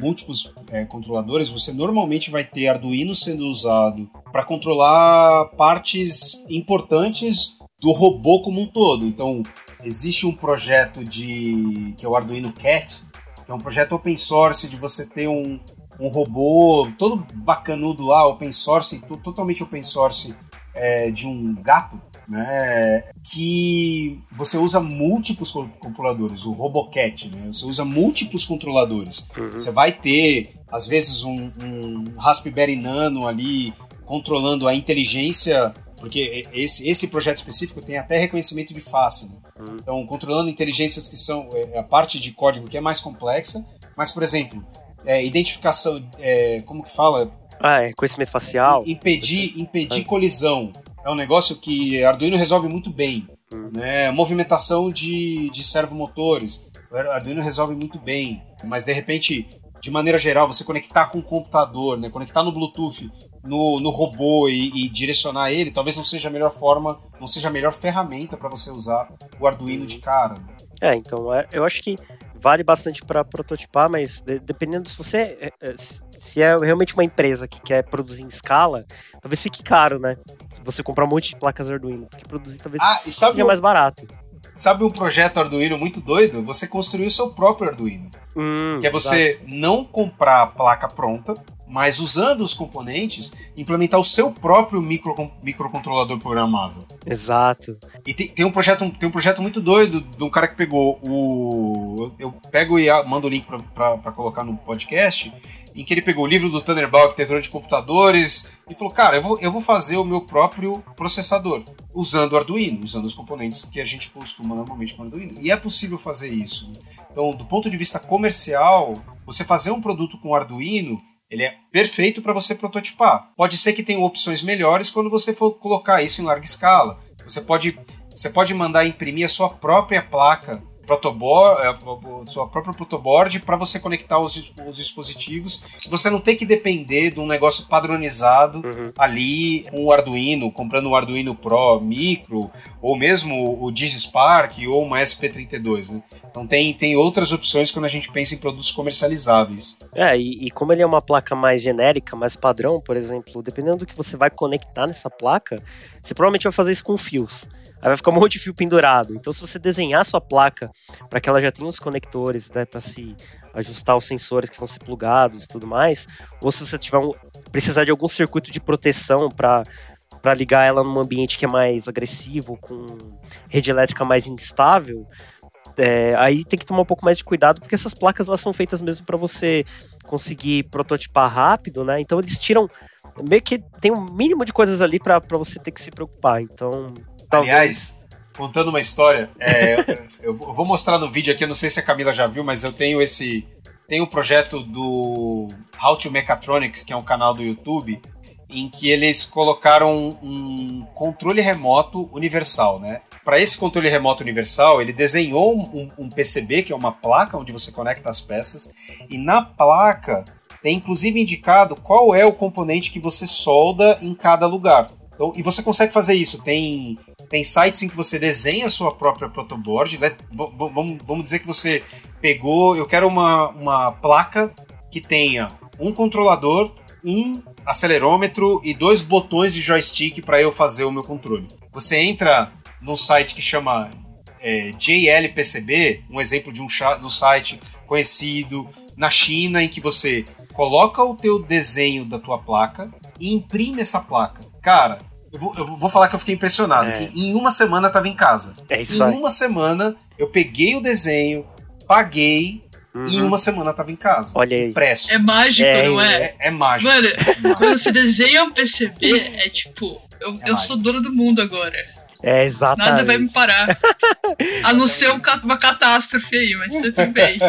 múltiplos é, controladores, você normalmente vai ter Arduino sendo usado para controlar partes importantes do robô como um todo. Então, existe um projeto de que é o Arduino Cat, que é um projeto open source de você ter um, um robô todo bacanudo lá, open source, totalmente open source é, de um gato, né? Que você usa múltiplos controladores, o RoboCat, né? Você usa múltiplos controladores. Uhum. Você vai ter, às vezes, um, um Raspberry Nano ali controlando a inteligência, porque esse, esse projeto específico tem até reconhecimento de face, né? Uhum. Então, controlando inteligências que são é, a parte de código que é mais complexa, mas, por exemplo, é, identificação, é, como que fala? Ah, é conhecimento facial. Impedir, impedir ah. colisão. É um negócio que Arduino resolve muito bem. Hum. Né? Movimentação de, de servomotores. Arduino resolve muito bem. Mas de repente, de maneira geral, você conectar com o computador, né? conectar no Bluetooth no, no robô e, e, direcionar ele, talvez não seja a melhor forma, não seja a melhor ferramenta para você usar o Arduino de cara. Né? É, então, é, eu acho que vale bastante para prototipar, mas de, dependendo se você é, é, se é realmente uma empresa que quer produzir em escala, talvez fique caro, né? Você comprar um monte de placas Arduino, porque produzir talvez ah, seja mais barato. Sabe um projeto Arduino muito doido? Você construir o seu próprio Arduino. Hum, que é você exato. não comprar a placa pronta, mas usando os componentes, implementar o seu próprio micro, microcontrolador programável. Exato. E tem, tem, um projeto, tem um projeto muito doido de um cara que pegou o. Eu, pego e mando o link para colocar no podcast, em que ele pegou o livro do Thunderball, arquitetura de computadores, e falou: Cara, eu vou, eu vou fazer o meu próprio processador, usando o Arduino, usando os componentes que a gente costuma normalmente com o Arduino. E é possível fazer isso. Então, do ponto de vista comercial, você fazer um produto com Arduino ele é perfeito para você prototipar. Pode ser que tenha opções melhores quando você for colocar isso em larga escala. Você pode, você pode mandar imprimir a sua própria placa protoboard, é, sua própria protoboard para você conectar os, os, dispositivos você não tem que depender de um negócio padronizado uhum. ali com o Arduino, comprando um Arduino Pro Micro ou mesmo o DigiSpark ou uma SP32, né? Então tem, tem outras opções quando a gente pensa em produtos comercializáveis. É, e, e como ele é uma placa mais genérica, mais padrão, por exemplo, dependendo do que você vai conectar nessa placa, você provavelmente vai fazer isso com fios. Vai ficar um monte de fio pendurado. Então, se você desenhar sua placa para que ela já tenha os conectores, né, para se ajustar os sensores que vão ser plugados e tudo mais, ou se você tiver um, precisar de algum circuito de proteção para para ligar ela num ambiente que é mais agressivo, com rede elétrica mais instável, é, aí tem que tomar um pouco mais de cuidado, porque essas placas elas são feitas mesmo para você conseguir prototipar rápido, né? Então eles tiram meio que tem um mínimo de coisas ali para você ter que se preocupar. Então Talvez. Aliás, contando uma história, é, eu, vou mostrar no vídeo aqui, eu não sei se a Camila já viu, mas eu tenho esse. Tem um projeto do How to Mechatronics, que é um canal do YouTube, em que eles colocaram um controle remoto universal, né? Para esse controle remoto universal, ele desenhou um, um, PCB, que é uma placa onde você conecta as peças, e na placa tem inclusive indicado qual é o componente que você solda em cada lugar. Então, e você consegue fazer isso. Tem tem sites em que você desenha a sua própria protoboard. Né? Vamos, vamos dizer que você pegou. Eu quero uma, uma placa que tenha um controlador, um acelerômetro e dois botões de joystick para eu fazer o meu controle. Você entra num site que chama é, JLPCB, um exemplo de um, um site conhecido na China em que você coloca o teu desenho da tua placa e imprime essa placa. Cara, eu vou, eu vou falar que eu fiquei impressionado, é. que em uma semana eu tava em casa. É isso em aí. uma semana eu peguei o desenho, paguei, Uhum. E em uma semana eu tava em casa. Olha aí. Impresso. É mágico, é, não é? É, é mágico. Mano, quando você desenha um PCB, é tipo, eu, é eu sou dono do mundo agora. É, exatamente. Nada vai me parar. A não ser um, uma catástrofe aí, mas tudo bem. *laughs*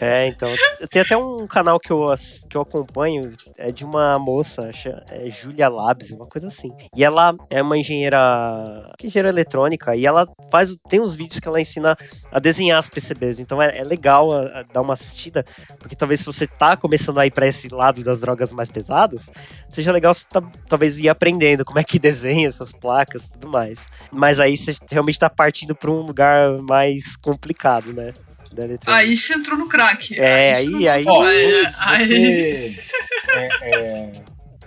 É, então. Tem até um canal que eu, que eu acompanho, é de uma moça, é Julia Labs, uma coisa assim. E ela é uma engenheira, engenheira eletrônica, e ela faz, tem uns vídeos que ela ensina a desenhar as PCBs. Então é, é legal a, a dar uma assistida, porque talvez se você tá começando a ir pra esse lado das drogas mais pesadas, seja legal você tá, talvez ir aprendendo como é que *laughs* desenha essas placas e tudo mais. Mas aí você realmente tá partindo pra um lugar mais complicado, né? Aí você entrou no crack. É, aí, aí. Ó, você, é, é,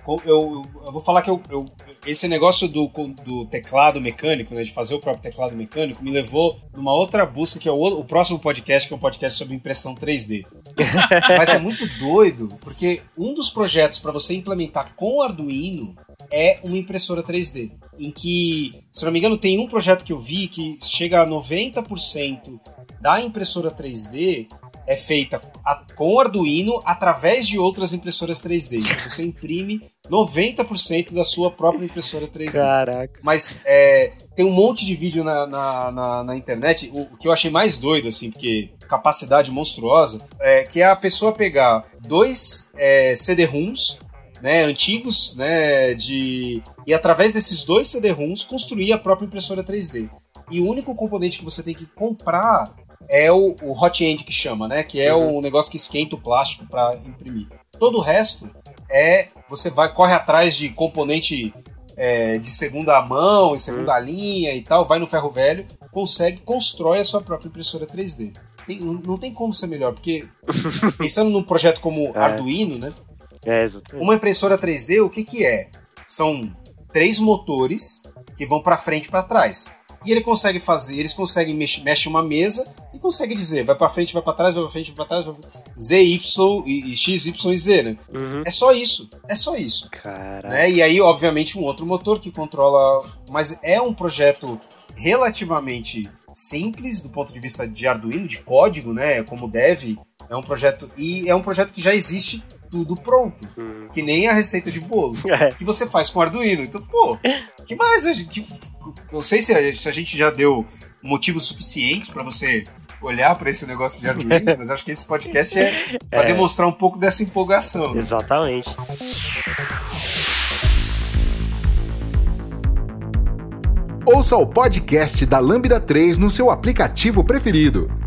eu, eu, vou falar que eu, eu, esse negócio do, do teclado mecânico, né, de fazer o próprio teclado mecânico, me levou numa outra busca, que é o, o próximo podcast, que é um podcast sobre impressão 3D. *laughs* Mas é muito doido, porque um dos projetos para você implementar com Arduino é uma impressora 3D. Em que, se não me engano, tem um projeto que eu vi que chega a 90% da impressora 3D é feita com Arduino através de outras impressoras 3D. Então, você imprime 90% da sua própria impressora 3D. Caraca. Mas é, tem um monte de vídeo na, na, na, na internet, o, o, que eu achei mais doido, assim, porque capacidade monstruosa, é que é a pessoa pegar dois é, CD-ROMs né, antigos, né, de e através desses dois CD-ROMs construir a própria impressora 3D. E o único componente que você tem que comprar é o, o hot end que chama, né? Que é uhum. o negócio que esquenta o plástico para imprimir. Todo o resto é você vai corre atrás de componente é, de segunda mão e segunda uhum. linha e tal, vai no ferro velho, consegue constrói a sua própria impressora 3D. Tem, não tem como ser melhor, porque *laughs* pensando num projeto como é. Arduino, né? É, uma impressora 3D, o que que é? São três motores que vão para frente e para trás. E ele consegue fazer, eles conseguem mexer, mexe uma mesa e consegue dizer, vai para frente, vai para trás, vai para frente, vai para trás, vai pra... Z, Y e, e, X, Y e Z, né? Uhum. É só isso, é só isso. Né? E aí, obviamente, um outro motor que controla, mas é um projeto relativamente simples do ponto de vista de Arduino, de código, né? Como deve, é um projeto e é um projeto que já existe tudo pronto. Hum. Que nem a receita de bolo. *laughs* É. Que você faz com Arduino. Então, pô, que mais? Que, não sei se a, se a gente já deu motivos suficientes para você olhar para esse negócio de Arduino, *laughs* mas acho que esse podcast é para é. demonstrar um pouco dessa empolgação. Né? Exatamente. Ouça o podcast da Lambda 3 no seu aplicativo preferido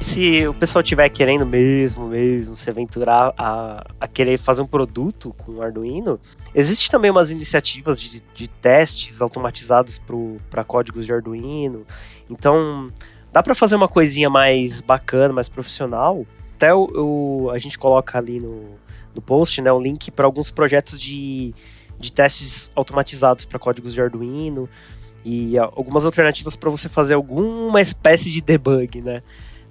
se o pessoal tiver querendo mesmo, mesmo se aventurar a, a querer fazer um produto com o Arduino, existe também umas iniciativas de, de testes automatizados para códigos de Arduino. Então, dá para fazer uma coisinha mais bacana, mais profissional. Até o, o a gente coloca ali no, no post, né, o link para alguns projetos de, de testes automatizados para códigos de Arduino e algumas alternativas para você fazer alguma espécie de debug, né?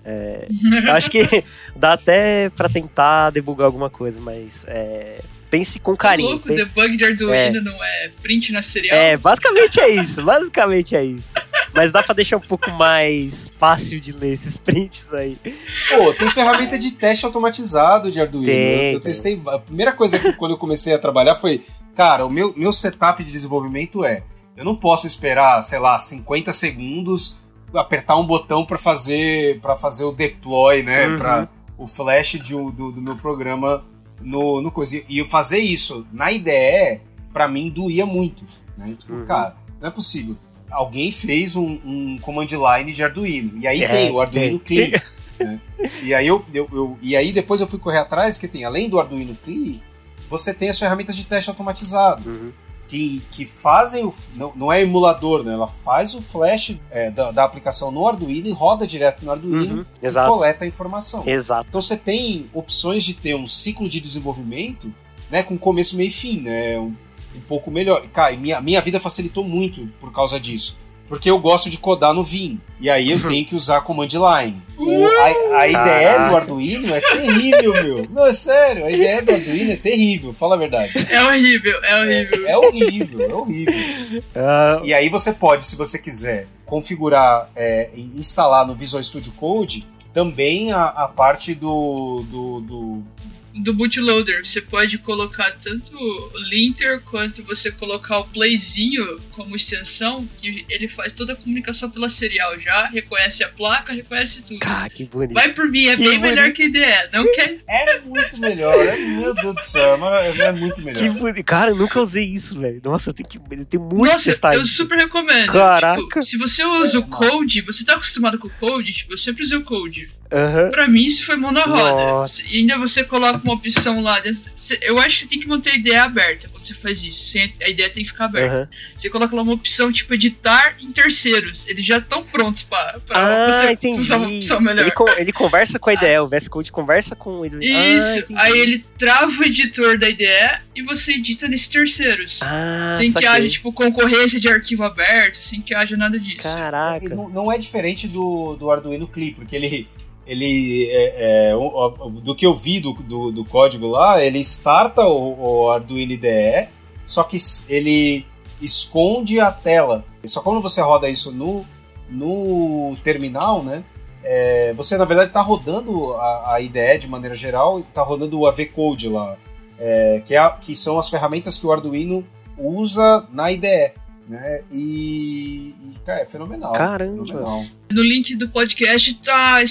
É, acho que *laughs* dá até para tentar debugar alguma coisa, mas é, pense com carinho. louco, debug de Arduino é, não é print na serial? É, basicamente é isso, basicamente é isso. Mas dá pra deixar um pouco mais fácil de ler esses prints aí. Pô, tem ferramenta de teste automatizado de Arduino. Tem, eu, eu testei. A primeira coisa que quando eu comecei a trabalhar foi, cara, o meu, meu setup de desenvolvimento é. Eu não posso esperar, sei lá, 50 segundos apertar um botão para fazer para fazer o deploy, né, uhum. para o flash de, do, do meu programa no, no coisa. E eu fazer isso na IDE, para mim doía muito, né? Tipo, uhum. cara, não é possível. Alguém fez um, um command line de Arduino. E aí é, tem o Arduino CLI. né? E aí eu, eu, eu, e aí depois eu fui correr atrás que tem além do Arduino CLI, você tem as ferramentas de teste automatizado. Uhum que, que fazem o. Não, não é emulador, né? Ela faz o flash é, da, da, aplicação no Arduino e roda direto no Arduino uhum, e coleta a informação. Exato. Então você tem opções de ter um ciclo de desenvolvimento né, com começo, meio e fim, né? Um, um pouco melhor. Cara, minha, minha vida facilitou muito por causa disso. Porque eu gosto de codar no Vim. E aí eu tenho que usar command line. O, a, a IDE do Arduino é terrível, meu. Não, é sério. A IDE do Arduino é terrível, fala a verdade. É horrível, é horrível. É, é horrível, é horrível. Uh... E aí você pode, se você quiser, configurar é, e instalar no Visual Studio Code também a, a parte do, do, do do bootloader. Você pode colocar tanto o linter quanto você colocar o playzinho como extensão, que ele faz toda a comunicação pela serial já, reconhece a placa, reconhece tudo. Ah, que bonito. Vai por mim, é que bem bonito. melhor que a IDE, não quer? É muito melhor, é, meu Deus do céu, é, é muito melhor. Que bonito. Cara, eu nunca usei isso, velho. Nossa, eu tenho que tenho muito Nossa, eu isso. super recomendo. Caraca. Tipo, se você usa o Code, você tá acostumado com o Code, tipo, eu sempre usei o Code. Uhum. Pra mim, isso foi mão na roda. E ainda você coloca uma opção lá. Eu acho que você tem que manter a ideia aberta. quando você faz isso. a ideia tem que ficar aberta. Uhum. Você coloca lá uma opção tipo editar em terceiros. Eles já estão prontos para ah, você entendi. usar uma opção melhor. Ele, con ele conversa com a IDE, *laughs* ah. o VS Code conversa com ele. Isso. Ah, aí ele trava o editor da IDE e você edita nesses terceiros. Ah, sem que haja, tipo, concorrência de arquivo aberto, sem que haja nada disso. Caraca. Não, não é diferente do, do Arduino Clip, porque ele ele é, é, do que eu vi do, do, do, código lá, ele starta o, o Arduino IDE, só que ele esconde a tela. Só quando você roda isso no, no terminal, né? É, você na verdade está rodando a, a, IDE de maneira geral, está rodando o AV Code lá, é, que, é, que são as ferramentas que o Arduino usa na IDE. Né? E, e cara, é fenomenal. Caramba! Fenomenal. No link do podcast tá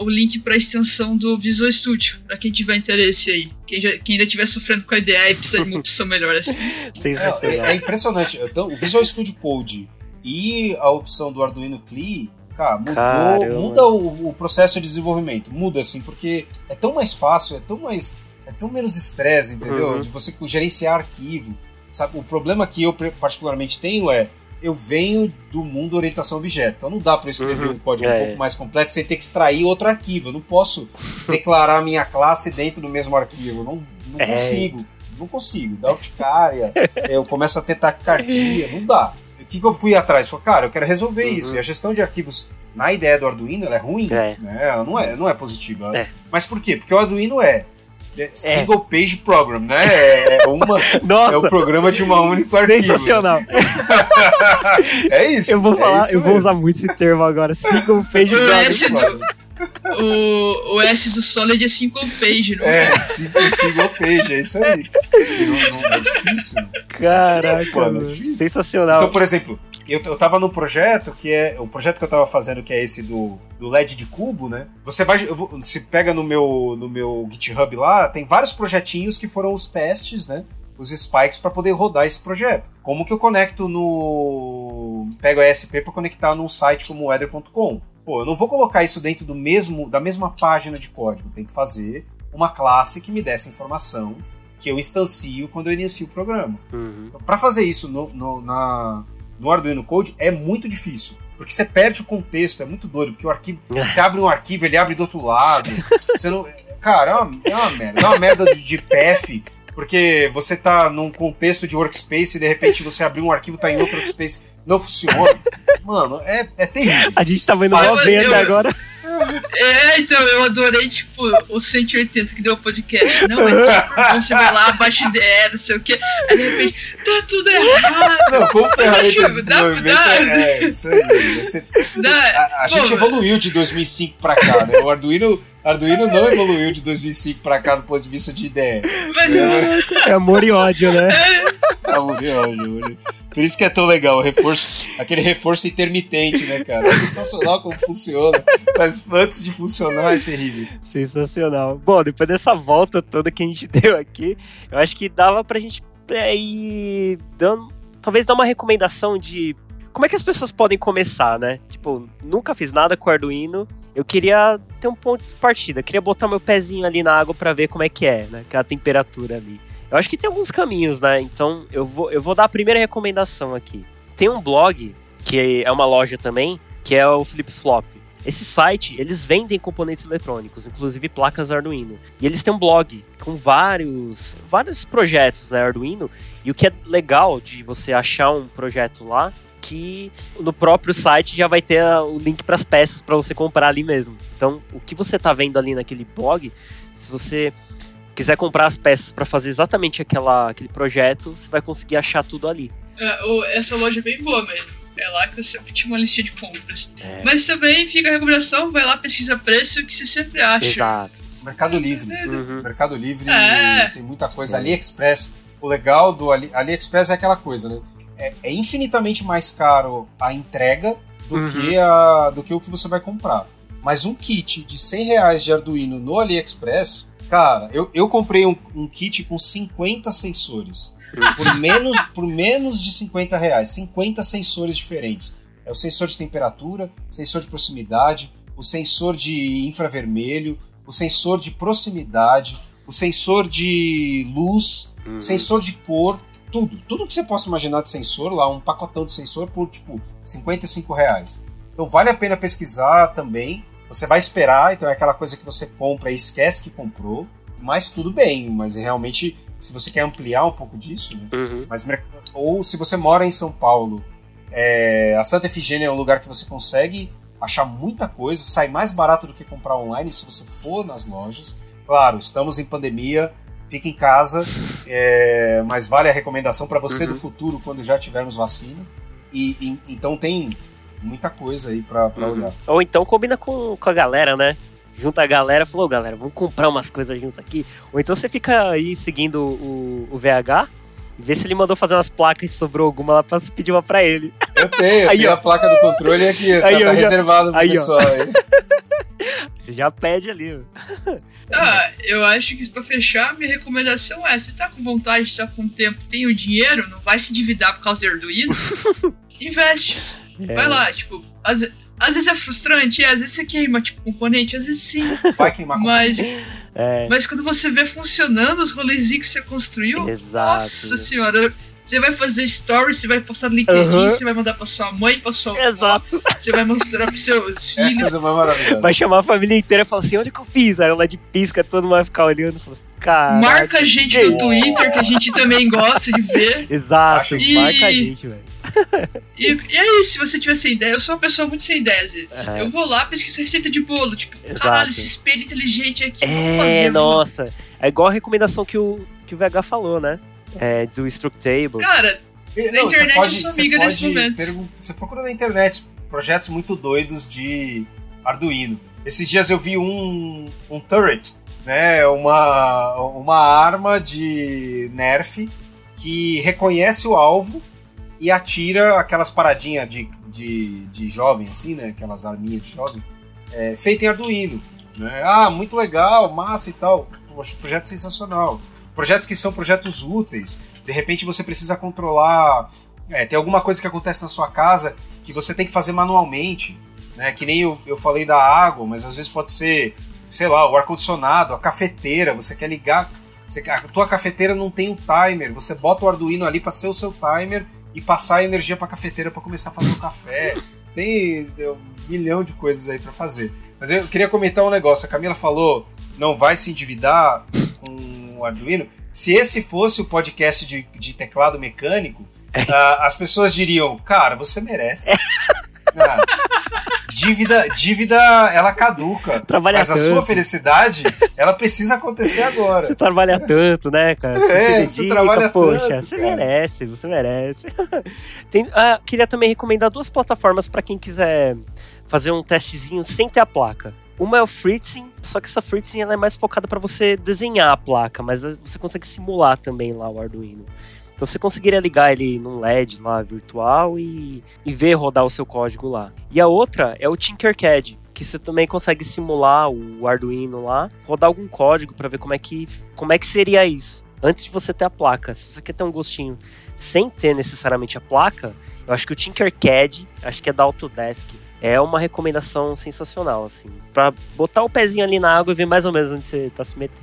o link para a extensão do Visual Studio, para quem tiver interesse aí. Quem, já, quem ainda estiver sofrendo com a ideia e precisa de uma opção melhor assim. *laughs* é, é, é, impressionante. Então, o Visual Studio Code e a opção do Arduino CLI, cara, mudou, muda o, o, processo de desenvolvimento. Muda, assim, porque é tão mais fácil, é tão mais. É tão menos estresse, entendeu? Uhum. De você gerenciar arquivo. Sabe, o problema que eu particularmente tenho é eu venho do mundo orientação objeto. Então não dá para escrever uhum. um código é. um pouco mais complexo sem ter que extrair outro arquivo. Eu não posso *laughs* declarar minha classe dentro do mesmo arquivo. Não, não é. consigo. Não consigo. Dá urticária, *laughs* eu começo a ter taquicardia. Não dá. O que, que eu fui atrás? Falei, cara, eu quero resolver uhum. isso. E a gestão de arquivos na ideia do Arduino ela é ruim. É. Né? Ela não é, não é positiva. É. Mas por quê? Porque o Arduino é, single é. page program, né? É, é uma, *laughs* Nossa, é o programa de uma única arquivo. Sensacional. *laughs* é isso. Eu vou falar, é eu vou usar muito esse termo agora. Single page program. O, o S do Solid é single page, não é? É, single, single page, é isso aí. Não, não, é difícil. Caraca, é difícil, mano, é difícil. sensacional. Então, por exemplo, eu, eu tava num projeto que é. O projeto que eu tava fazendo, que é esse do, do LED de cubo, né? Você vai. Você pega no meu, no meu GitHub lá, tem vários projetinhos que foram os testes, né? Os spikes para poder rodar esse projeto. Como que eu conecto no. Pego a ESP para conectar num site como o Ether.com. Pô, eu não vou colocar isso dentro do mesmo da mesma página de código. Tem que fazer uma classe que me dê essa informação que eu instancio quando eu inicio o programa. Uhum. Para fazer isso no, no, na, no Arduino Code é muito difícil. Porque você perde o contexto, é muito doido, porque o arquivo. Você abre um arquivo, ele abre do outro lado. *laughs* Você não. Cara, é uma, é uma merda. É uma merda de, de path, porque você tá num contexto de workspace e de repente você abrir um arquivo, tá em outro workspace, não funciona. Mano, é, é terrível. A gente tá vendo uma venda agora. É, então, eu adorei, tipo, o 180 que deu o podcast. Não, é tipo, você vai lá, abaixa ideia, não sei o quê. Aí de repente, tá tudo errado. Não, como ferramenta de desenvolvimento dá, é, é, isso aí. Você, você, a, a Pô, gente evoluiu de 2005 pra cá, né? O Arduino Arduino não evoluiu de 2005 pra cá do ponto de vista de ideia. É, é amor e ódio, né? É amor e ódio. Por isso que é tão legal, o reforço, aquele reforço intermitente, né, cara? É sensacional como funciona, mas antes de funcionar é terrível. Sensacional. Bom, depois dessa volta toda que a gente *laughs* deu aqui, eu acho que dava pra gente é, ir dando, talvez dar uma recomendação de como é que as pessoas podem começar, né? Tipo, nunca fiz nada com Arduino, eu queria ter um ponto de partida, queria botar meu pezinho ali na água para ver como é que é, né? Aquela temperatura ali. Eu acho que tem alguns caminhos, né? Então eu vou, eu vou dar a primeira recomendação aqui. Tem um blog, que é uma loja também, que é o Flip Flop. Esse site, eles vendem componentes eletrônicos, inclusive placas Arduino. E eles têm um blog com vários, vários projetos, né, Arduino. E o que é legal de você achar um projeto lá que no próprio site já vai ter o link para as peças para você comprar ali mesmo. Então, o que você está vendo ali naquele blog, se você quiser comprar as peças para fazer exatamente aquela, aquele projeto, você vai conseguir achar tudo ali. É, essa loja é bem boa mesmo. É lá que você tinha uma listinha de compras. É. Mas também fica a recomendação, vai lá, pesquisa preço, que você sempre acha. Exato. Mercado Livre. Uhum. Mercado Livre é. tem muita coisa. AliExpress. O legal do Ali, AliExpress é aquela coisa, né? É, é infinitamente mais caro a entrega do, uhum. que a, do que o que você vai comprar. Mas um kit de 100 reais de Arduino no AliExpress, cara, eu, eu comprei um, um kit com 50 sensores. Por menos, por menos de 50 reais. 50 sensores diferentes. É o sensor de temperatura, sensor de proximidade, o sensor de infravermelho, o sensor de proximidade, o sensor de luz, Hum. sensor de cor, tudo. Tudo que você possa imaginar de sensor, lá um pacotão de sensor por tipo 55 reais. Então vale a pena pesquisar também. Você vai esperar, então é aquela coisa que você compra e esquece que comprou. Mas tudo bem, mas realmente, se você quer ampliar um pouco disso, né? Uhum. Mas, ou se você mora em São Paulo, é, a Santa Efigênia é um lugar que você consegue achar muita coisa, sai mais barato do que comprar online se você for nas lojas. Claro, estamos em pandemia, fique em casa, é, mas vale a recomendação para você Uhum. do futuro quando já tivermos vacina. E, e- então tem muita coisa aí para Uhum. olhar. Ou então combina com, com a galera, né? Junta a galera, falou, galera, vamos comprar umas coisas junto aqui. Ou então você fica aí seguindo o, o VH e vê se ele mandou fazer umas placas e sobrou alguma lá pra você pedir uma pra ele. Eu tenho, eu Aí, tenho ó. a placa do controle aqui, tá, Aí, tá ó, já- reservado pro aí, ó. pessoal aí. *laughs* Você já pede ali, ó. *laughs* Ah, eu acho que pra fechar, minha recomendação é: se tá com vontade, tá com tempo, tem o dinheiro, não vai se endividar por causa do Arduino, *laughs* investe. É. Vai lá, tipo, às, às vezes é frustrante, é, às vezes você queima, tipo, componente, às vezes sim. Vai queimar com Mas, É, mas quando você vê funcionando os rolezinhos que você construiu, exato. nossa senhora. Você vai fazer stories, você vai postar no LinkedIn, Aham. você vai mandar pra sua mãe, pra sua Exato. você vai mostrar pros seus É a filhos. maravilhosa. Vai chamar a família inteira e falar assim: olha o que eu fiz. Aí ela de pisca, todo mundo vai ficar olhando e falar assim: cara. Marca a gente no Twitter, que a gente também gosta de ver. *laughs* Exato, Acho- marca a E- gente, velho. E, e é isso, se você tiver sem ideia, eu sou uma pessoa muito sem ideia às vezes. É. Eu vou lá, pesquiso receita de bolo, tipo, Exato. caralho, esse espelho inteligente aqui, É, fazer, nossa. É igual a recomendação que o, que o VH falou, né? É, do Structable. Cara, Na internet eu sou você amiga nesse pode momento. Você procura na internet projetos muito doidos de Arduino. Esses dias eu vi um, um turret, né? Uma, uma arma de Nerf que reconhece o alvo e atira aquelas paradinhas de, de, de jovem, assim, né? Aquelas arminhas de jovem, é, feita em Arduino. Né? Ah, muito legal, massa e tal. Poxa, Projeto sensacional. Projetos que são projetos úteis. De repente você precisa controlar. é, tem alguma coisa que acontece na sua casa que você tem que fazer manualmente. Né? Que nem eu, eu falei da água, mas às vezes pode ser, sei lá, o ar-condicionado, a cafeteira. Você quer ligar. Você, a tua cafeteira não tem o timer. Você bota o Arduino ali para ser o seu timer e passar a energia para a cafeteira para começar a fazer o café. *laughs* Tem um milhão de coisas aí para fazer. Mas eu queria comentar um negócio. A Camila falou, não vai se endividar com Arduino. Se esse fosse o podcast de, de teclado mecânico, ah, as pessoas diriam, cara, você merece. Ah, dívida, dívida, ela caduca. Trabalha mas a tanto. sua felicidade, ela precisa acontecer agora. Você trabalha tanto, né, cara? Você É, se você dedica, trabalha poxa, tanto, você cara. merece, você merece. *laughs* Tem, ah, queria também recomendar duas plataformas para quem quiser fazer um testezinho sem ter a placa. Uma é o Fritzing, só que essa Fritzing ela é mais focada para você desenhar a placa, mas você consegue simular também lá o Arduino. Então você conseguiria ligar ele num LED lá virtual e, e ver rodar o seu código lá. E a outra é o Tinkercad, que você também consegue simular o Arduino lá, rodar algum código para ver como é que como é que seria isso antes de você ter a placa. Se você quer ter um gostinho sem ter necessariamente a placa, eu acho que o Tinkercad, acho que é da Autodesk, é uma recomendação sensacional assim, Pra botar o pezinho ali na água e ver mais ou menos onde você tá se metendo.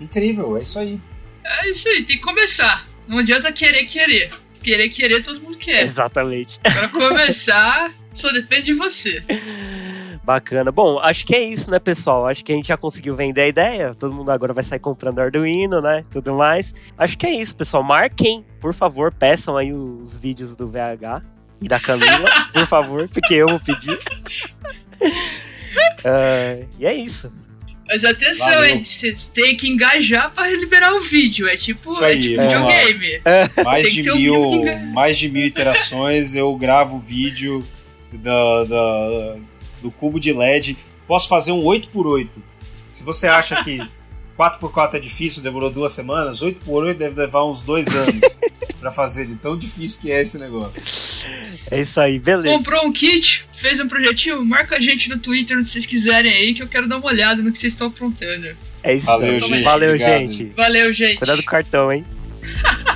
Incrível, é isso aí. é isso aí, tem que começar. Não adianta querer querer. Querer querer todo mundo quer. Exatamente. Pra *laughs* começar, só depende de você. Bacana. Bom, acho que é isso, né, pessoal? Acho que a gente já conseguiu vender a ideia. Todo mundo agora vai sair comprando Arduino, né? Tudo mais. Acho que é isso, pessoal. Marquem, por favor, peçam aí os vídeos do VH e da Camila, por favor, porque eu vou pedir. *laughs* Ah, e é isso. Mas atenção, Valeu. Você tem que engajar pra liberar o vídeo. É tipo, Isso é aí, tipo vamos lá. videogame. Mais Tem que de, um mil, engano. mais de mil iterações, eu gravo vídeo da, da- do cubo de LED. Posso fazer um 8x8. Se você acha que 4x4 é difícil, demorou duas semanas, 8x8 deve levar uns dois anos *laughs* pra fazer, de tão difícil que é esse negócio. É isso aí, beleza. Comprou um kit, fez um projetinho, marca a gente no Twitter onde vocês quiserem aí, que eu quero dar uma olhada no que vocês estão aprontando. É isso Valeu, aí. gente. Valeu, gente. Valeu, gente. Cuidado do cartão, hein? *laughs*